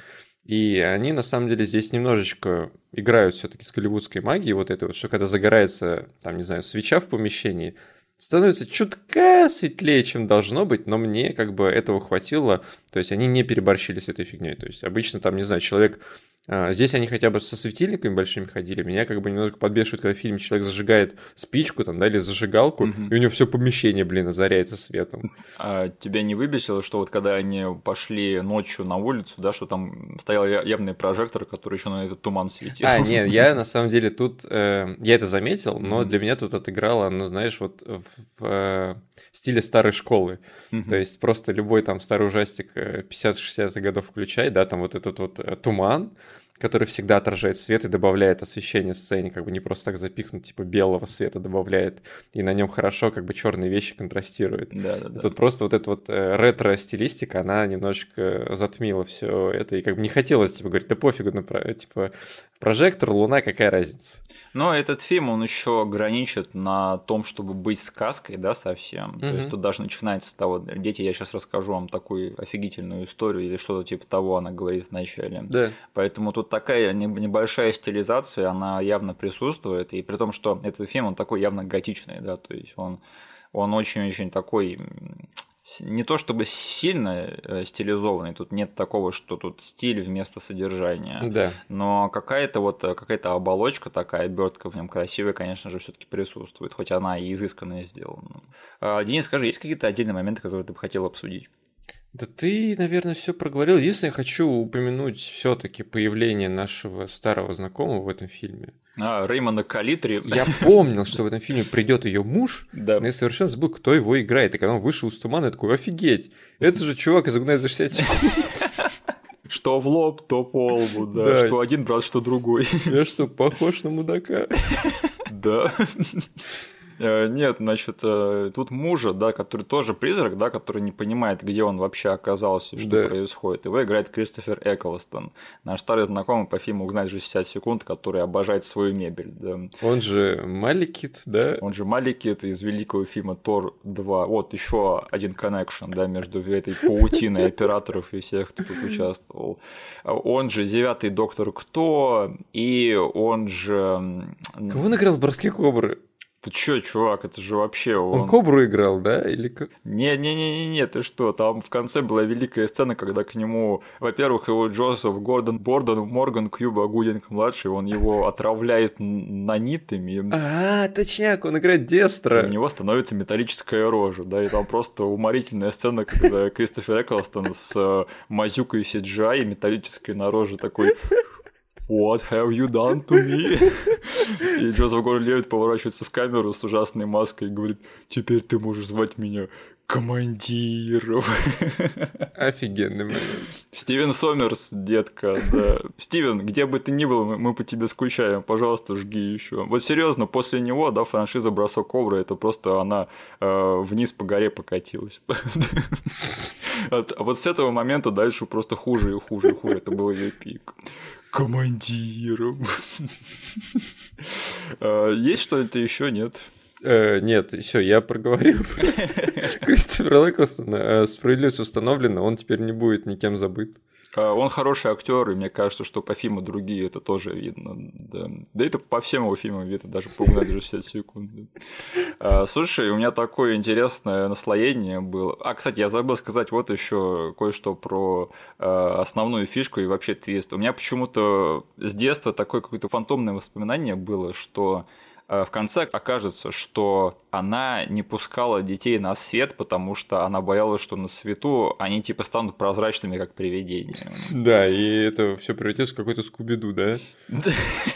И они на самом деле здесь немножечко играют все-таки с голливудской магией, вот этой вот, что когда загорается, там, не знаю, свеча в помещении, становится чутка светлее, чем должно быть, но мне как бы этого хватило, то есть они не переборщили с этой фигней, то есть обычно там, не знаю, человек Здесь они хотя бы со светильниками большими ходили. Меня как бы немного подбешивает, когда в фильме человек зажигает спичку там, да, или зажигалку, Мгм. и у него все помещение, блин, озаряется светом. А тебя не выбесило, что вот когда они пошли ночью на улицу, да, что там стоял явный прожектор, который еще на этот туман светил? А, нет, я на самом деле тут, э, я это заметил, но для меня тут отыграло, ну, знаешь, вот в, в, э, стиле старой школы. Мгм. То есть просто любой там старый ужастик э, 50-60-х годов включай, да, там вот этот вот э, туман, который всегда отражает свет и добавляет освещение сцене, как бы не просто так запихнут, типа белого света добавляет, и на нем хорошо как бы черные вещи контрастируют. Да, да, да. Тут просто вот эта вот э, ретро-стилистика, она немножечко затмила все это, и как бы не хотелось, типа, говорить, да пофигу, на, типа, прожектор, луна, какая разница. Но этот фильм, он еще граничит на том, чтобы быть сказкой, да, совсем. Mm-hmm. То есть тут даже начинается с того, дети, я сейчас расскажу вам такую офигительную историю или что-то типа того, она говорит в начале. Да. Поэтому тут такая небольшая стилизация, она явно присутствует, и при том, что этот фильм, он такой явно готичный, да, то есть он он очень-очень такой не то чтобы сильно э, стилизованный, тут нет такого, что тут стиль вместо содержания. Да. Но какая-то вот э, какая-то оболочка такая, обертка в нем красивая, конечно же, все-таки присутствует, хоть она и изысканно сделана. А, Денис, скажи, есть какие-то отдельные моменты, которые ты бы хотел обсудить? Да ты, наверное, все проговорил. Единственное, я хочу упомянуть все-таки появление нашего старого знакомого в этом фильме. А, Реймонда Калитри. Я помнил, что в этом фильме придет ее муж, да. но я совершенно забыл, кто его играет. И когда он вышел из тумана, я такой, офигеть, это же чувак из «Угнать за 60 секунд». Что в лоб, то по лбу, да. да. Что один брат, что другой. Я что, похож на мудака? Да. Э, нет, значит, э, тут мужа, да, который тоже призрак, да, который не понимает, где он вообще оказался, что да. происходит. Его играет Кристофер Эклстон, наш старый знакомый по фильму «Угнать 60 секунд», который обожает свою мебель. Да. Он же Маликит, да? Он же Маликит из великого фильма «Тор 2». Вот еще один коннекшн, да, между этой паутиной операторов и всех, кто тут участвовал. Он же девятый доктор Кто, и он же... Кого он играл в «Броски Кобры»? Ты чё, чувак, это же вообще он... Он Кобру играл, да? Или как? Не-не-не-не, ты что, там в конце была великая сцена, когда к нему, во-первых, его Джозеф Гордон Бордон Морган Кьюба Гудинг-младший, он его отравляет нанитами. А, точняк, он играет Дестра. у него становится металлическая рожа, да, и там просто уморительная сцена, когда Кристофер Эклстон с э, мазюкой CGI металлической на роже такой What have you done to me? И Джозеф Горн-Левит поворачивается в камеру с ужасной маской и говорит, теперь ты можешь звать меня командиром. Офигенный момент. Стивен Сомерс, детка, да. Стивен, где бы ты ни был, мы, по тебе скучаем, пожалуйста, жги еще. Вот серьезно, после него, да, франшиза Бросок Ковра, это просто она э, вниз по горе покатилась. Вот с этого момента дальше просто хуже и хуже и хуже. Это был ее пик командиром. А, есть что-то еще? Нет? Э, нет, все, я проговорил. Кристофер Лэклстон, справедливость установлена, он теперь не будет никем забыт. А, он хороший актер, и мне кажется, что по фильму другие это тоже видно. Да, да это по всем его фильмам видно, даже по «Угнать 60 секунд». А, слушай, у меня такое интересное наслоение было. А, кстати, я забыл сказать вот еще кое-что про а, основную фишку и вообще твист. У меня почему-то с детства такое какое-то фантомное воспоминание было, что в конце окажется, что она не пускала детей на свет, потому что она боялась, что на свету они типа станут прозрачными, как привидения. Да, и это все превратится в какой-то скубиду, да?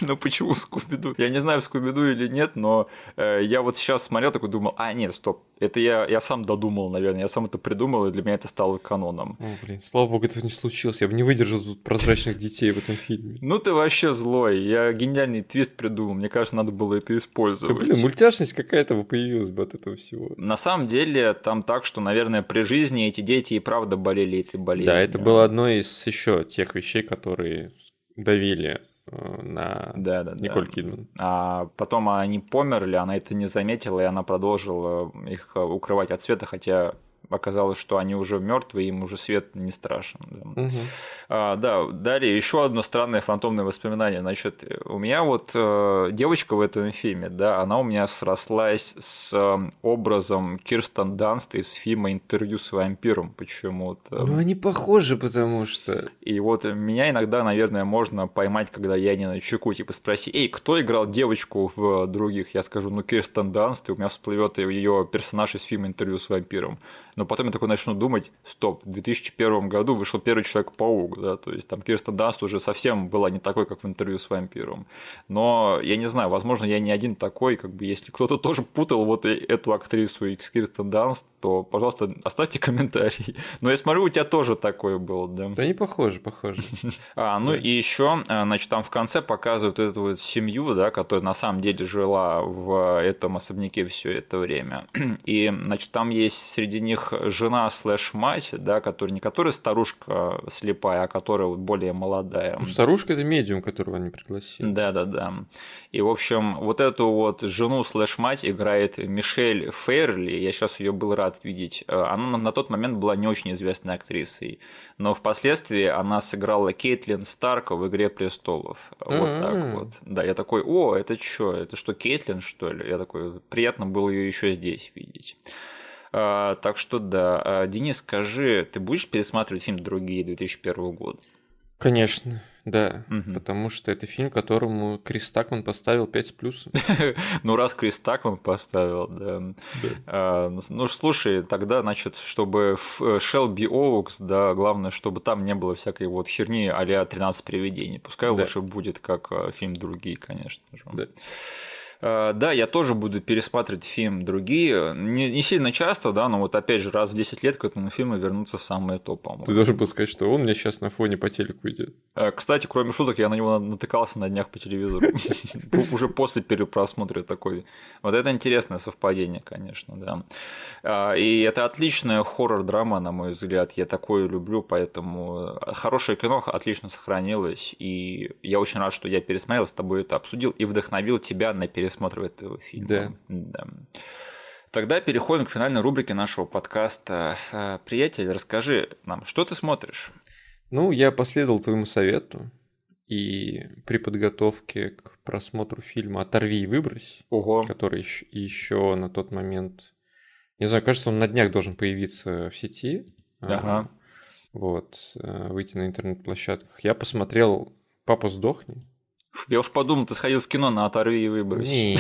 Ну почему скубиду? Я не знаю, скубиду или нет, но э, я вот сейчас смотрел такой думал, а нет, стоп, это я, я сам додумал, наверное, я сам это придумал, и для меня это стало каноном. О, блин, слава богу, этого не случилось, я бы не выдержал тут прозрачных детей в этом фильме. Ну ты вообще злой, я гениальный твист придумал, мне кажется, надо было это использовать. Да, блин, мультяшность какая-то появилась бы от этого всего. На самом деле, там так, что, наверное, при жизни эти дети и правда болели этой болезнью. Да, это было одно из еще тех вещей, которые давили э, на да, да, Николь да. Кидман. А потом они померли, она это не заметила, и она продолжила их э, укрывать от света, хотя оказалось, что они уже мертвые, им уже свет не страшен. Да, угу. а, да далее еще одно странное фантомное воспоминание. Значит, у меня вот э, девочка в этом фильме, да, она у меня срослась с э, образом Кирстен Данст из фильма «Интервью с вампиром» почему-то. Ну, они похожи, потому что... И вот меня иногда, наверное, можно поймать, когда я не на чеку, типа спроси, эй, кто играл девочку в других? Я скажу, ну, Кирстен Данст, и у меня всплывет ее персонаж из фильма «Интервью с вампиром». Но потом я такой начну думать, стоп, в 2001 году вышел первый Человек-паук, да, то есть там Кирстен Данст уже совсем была не такой, как в интервью с вампиром. Но я не знаю, возможно, я не один такой, как бы если кто-то тоже путал вот эту актрису и Кирстен Данст, то, пожалуйста, оставьте комментарий. Но я смотрю, у тебя тоже такое было, да? Да не похоже, похоже. А, ну и еще, э, значит, там в конце показывают эту вот семью, да, которая на самом деле жила в этом особняке все это время. И, значит, там есть среди них жена слэш мать, да, которая не которая старушка слепая, а которая более молодая. Ну, старушка это медиум, которого они пригласили. Да, да, да. И, в общем, вот эту вот жену слэш мать играет Мишель Фейрли. Я сейчас ее был рад видеть. Э, она на тот момент была не очень известной актрисой, но впоследствии она сыграла Кейтлин Старк в «Игре престолов». Вот mm-hmm. так вот. Да, я такой, о, это что? Это что, Кейтлин, что ли? Я такой, приятно было ее еще здесь видеть. А, так что да. А, Денис, скажи, ты будешь пересматривать фильм «Другие» 2001 года? Конечно, да. Угу. Потому что это фильм, которому Крис Такман поставил 5 с плюсом. ну, раз Крис Такман поставил, да. А, ну, слушай, тогда, значит, чтобы Шелби Оукс, да, главное, чтобы там не было всякой вот херни а-ля 13 привидений. Пускай лучше будет как фильм «Другие», конечно же. Да. Э, да, я тоже буду пересматривать фильм другие. Не, не сильно часто, да, но вот опять же раз в 10 лет к этому фильму вернутся самые топ, по-моему. Ты должен был сказать, что он мне сейчас на фоне по телеку идет. Э, кстати, кроме шуток, я на него натыкался на днях по телевизору. Уже после перепросмотра такой. Вот это интересное совпадение, конечно, да. Э, и это отличная хоррор-драма, на мой взгляд. Я такое люблю, поэтому хорошее кино отлично сохранилось. И я очень рад, что я пересмотрел, с тобой это обсудил и вдохновил тебя на пересмотр пересмотр этого фильма. Да. да. Тогда переходим к финальной рубрике нашего подкаста. Э, приятель, расскажи нам, что ты смотришь? Ну, я последовал твоему совету. И при подготовке к просмотру фильма «Оторви и выбрось», Ого. который еще на тот момент, не знаю, кажется, он на днях должен появиться в сети. Ага. Вот, э, выйти на интернет-площадках. Я посмотрел «Папа, сдохни». Я уж подумал, ты сходил в кино на «Оторви и выбрось». Не,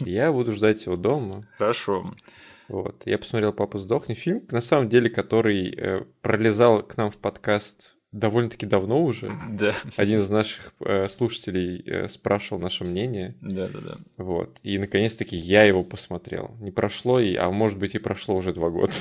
я буду ждать его дома. Хорошо. Вот. Я посмотрел «Папа сдохни». Фильм, на самом деле, который э, пролезал к нам в подкаст довольно-таки давно уже. Да. Один из наших э, слушателей э, спрашивал наше мнение. Да, да, да. Вот. И наконец-таки я его посмотрел. Не прошло, и, а может быть и прошло уже два года.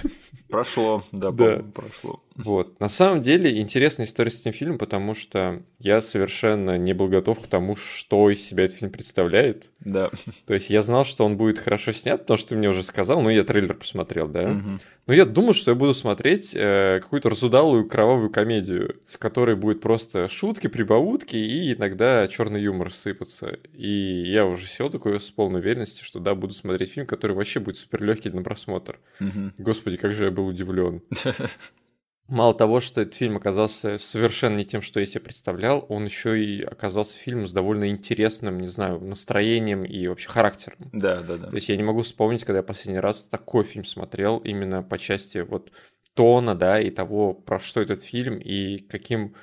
Прошло, да, да. прошло. Вот. На самом деле интересная история с этим фильмом, потому что я совершенно не был готов к тому, что из себя этот фильм представляет. Да. То есть я знал, что он будет хорошо снят, потому что ты мне уже сказал, ну я трейлер посмотрел, да. Угу. Но я думал, что я буду смотреть э, какую-то разудалую кровавую комедию, в которой будет просто шутки, прибаутки и иногда черный юмор сыпаться. И я уже сел такой с полной уверенностью, что да, буду смотреть фильм, который вообще будет супер легкий на просмотр. Угу. Господи, как же я был удивлен. Мало того, что этот фильм оказался совершенно не тем, что я себе представлял, он еще и оказался фильмом с довольно интересным, не знаю, настроением и вообще характером. Да, да, да. То есть я не могу вспомнить, когда я последний раз такой фильм смотрел, именно по части вот тона, да, и того, про что этот фильм и каким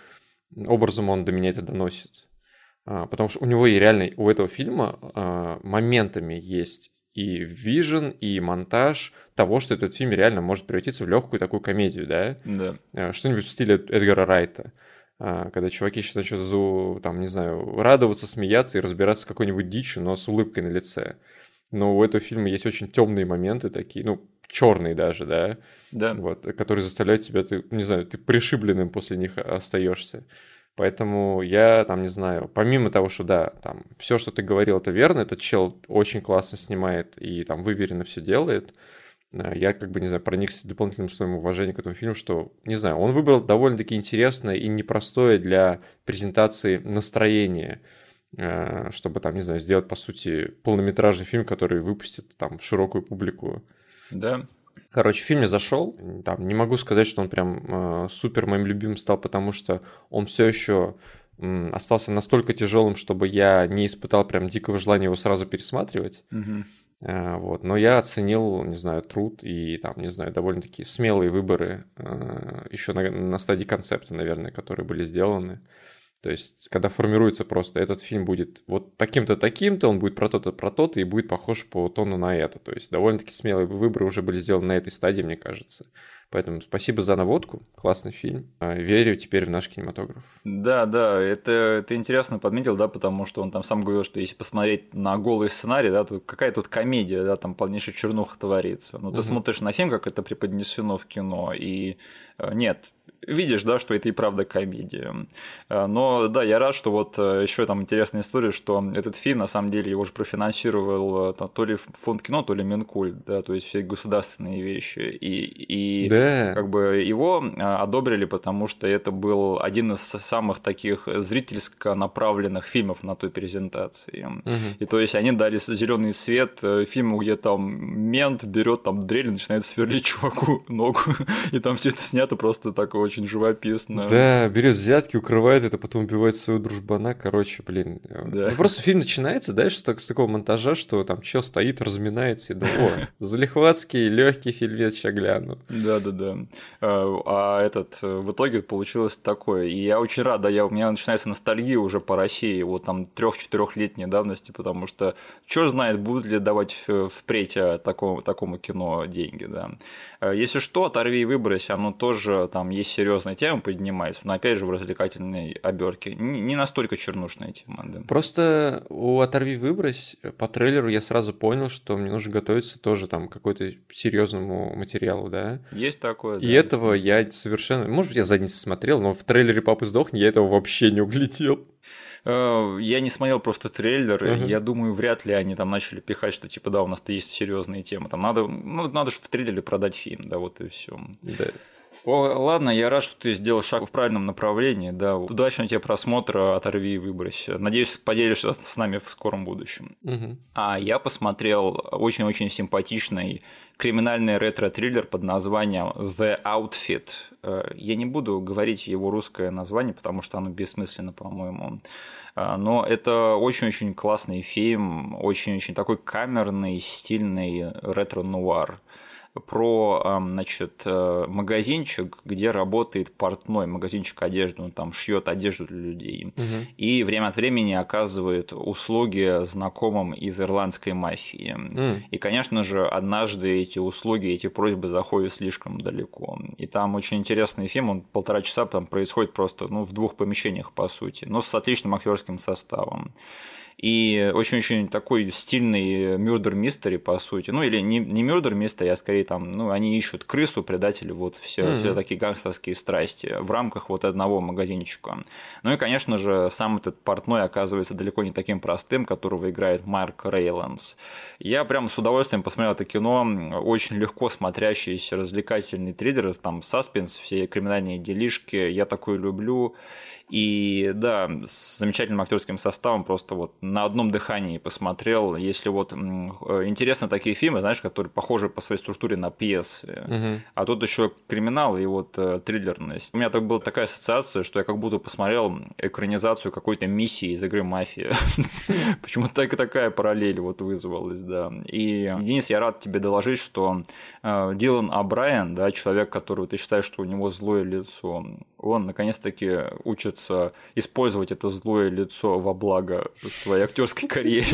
образом он до меня это доносит. А, потому что у него и реально, у этого фильма а, моментами есть и вижен, и монтаж того, что этот фильм реально может превратиться в легкую такую комедию, да? Да. Э, что-нибудь в стиле Эдгара Райта. А, когда чуваки сейчас начнут, за, там, не знаю, радоваться, смеяться и разбираться с какой-нибудь дичью, но с улыбкой на лице. Но у этого фильма есть очень темные моменты такие, ну, черные даже, да? Да. Вот, которые заставляют тебя, ты, не знаю, ты пришибленным после них остаешься. Поэтому я там не знаю, помимо того, что да, там все, что ты говорил, это верно, этот чел очень классно снимает и там выверенно все делает. Э, я как бы, не знаю, проникся дополнительным слоем уважения к этому фильму, что, не знаю, он выбрал довольно-таки интересное и непростое для презентации настроение, э, чтобы там, не знаю, сделать, по сути, полнометражный фильм, который выпустит там широкую публику. Да, Короче, фильм мне зашел. Там, не могу сказать, что он прям э, супер моим любимым стал, потому что он все еще э, остался настолько тяжелым, чтобы я не испытал прям дикого желания его сразу пересматривать. Угу. Э, вот. Но я оценил, не знаю, труд и там, не знаю, довольно-таки смелые выборы э, еще на, на стадии концепта, наверное, которые были сделаны. То есть, когда формируется просто этот фильм будет вот таким-то, таким-то, он будет про то-то, про то-то и будет похож по тону на это. То есть, довольно-таки смелые выборы уже были сделаны на этой стадии, мне кажется. Поэтому спасибо за наводку, классный фильм. А, верю теперь в наш кинематограф. Да, да, это ты интересно подметил, да, потому что он там сам говорил, что если посмотреть на голый сценарий, да, то какая тут комедия, да, там полнейшая чернуха творится. Но ну, ты угу. смотришь на фильм, как это преподнесено в кино, и э, нет, видишь, да, что это и правда комедия. Э, но да, я рад, что вот э, еще там интересная история, что этот фильм на самом деле его же профинансировал э, там, то ли фонд кино, то ли Минкульт, да, то есть все государственные вещи. И, и да. как бы его одобрили, потому что это был один из самых таких зрительско направленных фильмов на той презентации. Угу. И то есть они дали зеленый свет фильму, где там мент берет там дрель и начинает сверлить чуваку ногу. И там все это снято просто так очень очень живописно. Да, берет взятки, укрывает это, потом убивает своего дружбана. Короче, блин. Да. Ну, просто фильм начинается, знаешь, с, с такого монтажа, что там чел стоит, разминается и думает, о, залихватский, легкий фильмец, сейчас гляну. Да, да, да. А этот э, в итоге получилось такое. И я очень рад, да, я, у меня начинается ностальгия уже по России, вот там трех-четырехлетней давности, потому что черт знает, будут ли давать впредь э, такому, такому кино деньги, да. Э, если что, оторви и выбрось, оно тоже там есть серьезная тема поднимается, но опять же в развлекательной обертке. Не, не настолько чернушная тема. Да. Просто у «Оторви, выбрось» по трейлеру я сразу понял, что мне нужно готовиться тоже там к какой-то серьезному материалу, да? Есть такое, И да. этого я совершенно... Может быть, я задницу смотрел, но в трейлере «Папа сдохни» я этого вообще не углядел. Э, я не смотрел просто трейлер, uh-huh. я думаю, вряд ли они там начали пихать, что типа да, у нас-то есть серьезные темы. Там надо, ну, надо же в трейлере продать фильм, да, вот и все. Да. О, ладно, я рад, что ты сделал шаг в правильном направлении. Да, удачного тебе просмотра, оторви и выбрось. Надеюсь, поделишься с нами в скором будущем. Угу. А я посмотрел очень-очень симпатичный криминальный ретро-триллер под названием The Outfit. Э, я не буду говорить его русское название, потому что оно бессмысленно, по-моему. Э, но это очень-очень классный фильм, очень-очень такой камерный, стильный ретро-нуар про, значит, э, магазинчик, где работает портной, магазинчик одежды, он там шьет одежду для людей. Угу. И время от времени оказывает услуги знакомым из ирландской мафии. Угу. И, конечно же, однажды эти услуги, эти просьбы заходят слишком далеко. И там очень интересный фильм, он полтора часа там происходит просто ну, в двух помещениях, по сути, но с отличным актерским составом. И очень-очень такой стильный murder mystery, по сути. Ну, или не, не murder mystery, а скорее там, ну, они ищут крысу, предателя, вот все, mm-hmm. все такие гангстерские страсти в рамках вот одного магазинчика. Ну и, конечно же, сам этот портной оказывается далеко не таким простым, которого играет Марк Рейландс. Я прям с удовольствием посмотрел это кино, очень легко смотрящийся развлекательный триллер, там саспенс, все криминальные делишки, я такой люблю. И да, с замечательным актерским составом просто вот на одном дыхании посмотрел. Если вот э, интересны такие фильмы, знаешь, которые похожи по своей структуре на пьесы, угу. а тут еще криминал и вот э, триллерность. У меня так была такая ассоциация, что я как будто посмотрел экранизацию какой-то миссии из игры «Мафия». Почему-то так и такая параллель вот вызвалась, да. И, Денис, я рад тебе доложить, что э, Дилан Абрайан, да, человек, которого ты считаешь, что у него злое лицо, он наконец-таки учится использовать это злое лицо во благо своей актерской карьере.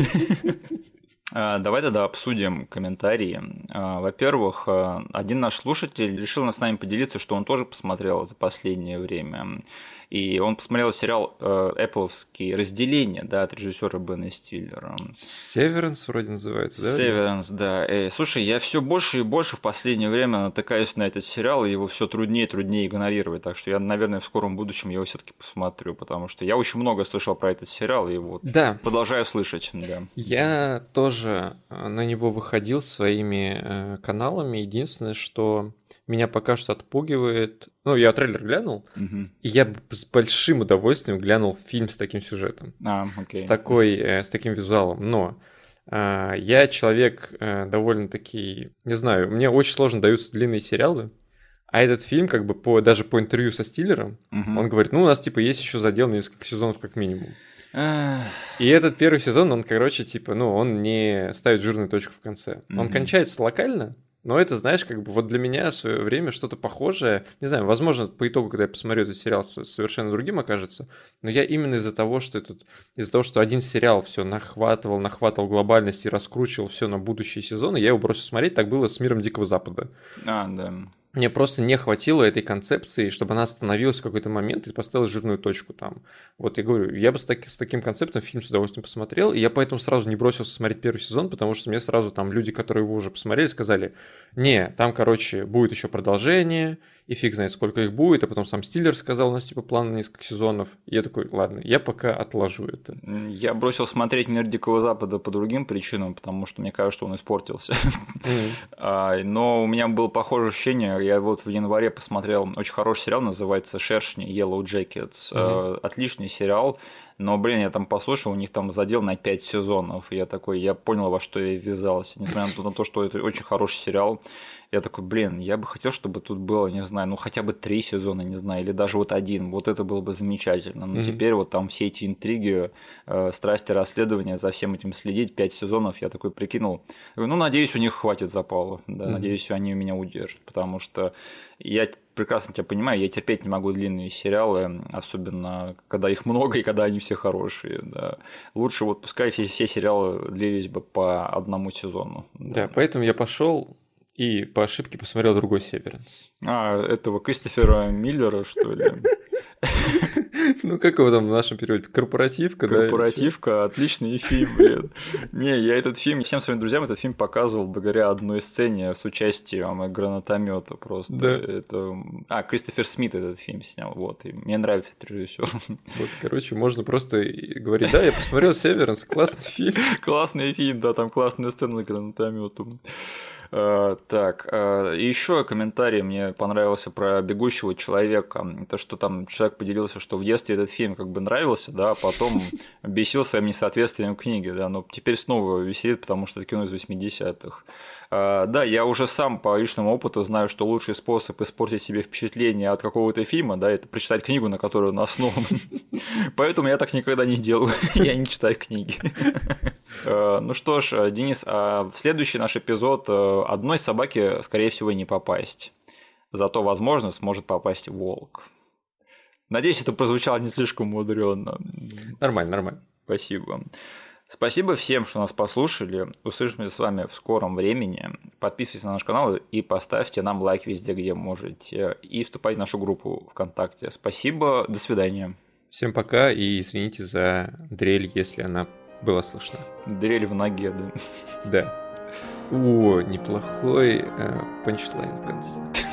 А, давай тогда обсудим комментарии. А, во-первых, а, один наш слушатель решил с нами поделиться, что он тоже посмотрел за последнее время. И он посмотрел сериал э, Apple'овский «Разделение», да, от режиссера Бена Стиллера. «Северенс» вроде называется, да? «Северенс», да. Э, слушай, я все больше и больше в последнее время натыкаюсь на этот сериал, и его все труднее и труднее игнорировать. Так что я, наверное, в скором будущем его все-таки посмотрю, потому что я очень много слышал про этот сериал, и вот да. продолжаю слышать. Да. Я тоже э, на него выходил своими э, каналами. Единственное, что меня пока что отпугивает. Ну, я трейлер глянул, угу. и я с большим удовольствием глянул фильм с таким сюжетом. А, окей. С, такой, э, с таким визуалом. Но э, я человек э, довольно-таки... Не знаю, мне очень сложно даются длинные сериалы. А этот фильм, как бы по, даже по интервью со Стиллером, угу. он говорит, ну, у нас, типа, есть еще задел на несколько сезонов как минимум. И этот первый сезон, он, короче, типа, ну, он не ставит жирную точку в конце. Mm-hmm. Он кончается локально, Но это, знаешь, как бы вот для меня в свое время что-то похожее. Не знаю, возможно, по итогу, когда я посмотрю этот сериал, совершенно другим окажется. Но я именно из-за того, что этот, из-за того, что один сериал все нахватывал, нахватывал глобальность и раскручивал все на будущие сезоны, я его бросил смотреть. Так было с миром Дикого Запада. А, да. Мне просто не хватило этой концепции, чтобы она остановилась в какой-то момент и поставила жирную точку там. Вот я говорю, я бы с, таки, с таким концептом фильм с удовольствием посмотрел, и я поэтому сразу не бросился смотреть первый сезон, потому что мне сразу там люди, которые его уже посмотрели, сказали, не, там, короче, будет еще продолжение, и фиг знает, сколько их будет, а потом сам Стиллер сказал, у нас типа план на несколько сезонов. И я такой, ладно, я пока отложу это. Я бросил смотреть «Мир Дикого Запада» по другим причинам, потому что мне кажется, что он испортился. Mm-hmm. Но у меня было похожее ощущение, я вот в январе посмотрел очень хороший сериал, называется «Шершни Yellow Jackets». Mm-hmm. Отличный сериал, но, блин, я там послушал, у них там задел на 5 сезонов. И я такой, я понял, во что я ввязался. Несмотря на то, что это очень хороший сериал, я такой, блин, я бы хотел, чтобы тут было, не знаю, ну хотя бы три сезона, не знаю, или даже вот один. Вот это было бы замечательно. Но mm-hmm. теперь вот там все эти интриги, э, страсти, расследования, за всем этим следить, пять сезонов, я такой прикинул. Ну, надеюсь, у них хватит запала. Да, mm-hmm. надеюсь, они меня удержат. Потому что я прекрасно тебя понимаю, я терпеть не могу длинные сериалы, особенно когда их много и когда они все хорошие. Да. Лучше вот пускай все, все сериалы длились бы по одному сезону. Да, да поэтому я пошел и по ошибке посмотрел другой Северенс. А, этого Кристофера Миллера, что ли? Ну, как его там в нашем переводе? Корпоративка, да? Корпоративка, отличный фильм, блин. Не, я этот фильм, всем своим друзьям этот фильм показывал благодаря одной сцене с участием гранатомета просто. Да. Это... А, Кристофер Смит этот фильм снял, вот. И мне нравится этот режиссер. Вот, короче, можно просто говорить, да, я посмотрел Северенс, классный фильм. Классный фильм, да, там классная сцена гранатометом. Э, так, э, еще комментарий мне понравился про бегущего человека. То, что там человек поделился, что в детстве этот фильм как бы нравился, да, а потом бесил своим несоответствием книги, да, но теперь снова висит, потому что это кино из 80-х. Э, да, я уже сам по личному опыту знаю, что лучший способ испортить себе впечатление от какого-то фильма, да, это прочитать книгу, на которую он основан. Поэтому я так никогда не делаю. Я не читаю книги. Ну что ж, Денис, а в следующий наш эпизод одной собаке, скорее всего, не попасть. Зато, возможно, сможет попасть волк. Надеюсь, это прозвучало не слишком мудрено. Нормально, нормально. Спасибо. Спасибо всем, что нас послушали. Услышимся с вами в скором времени. Подписывайтесь на наш канал и поставьте нам лайк везде, где можете. И вступайте в нашу группу ВКонтакте. Спасибо. До свидания. Всем пока и извините за дрель, если она была слышна. Дрель в ноге, да. Да. О, неплохой э, панчлайн в конце.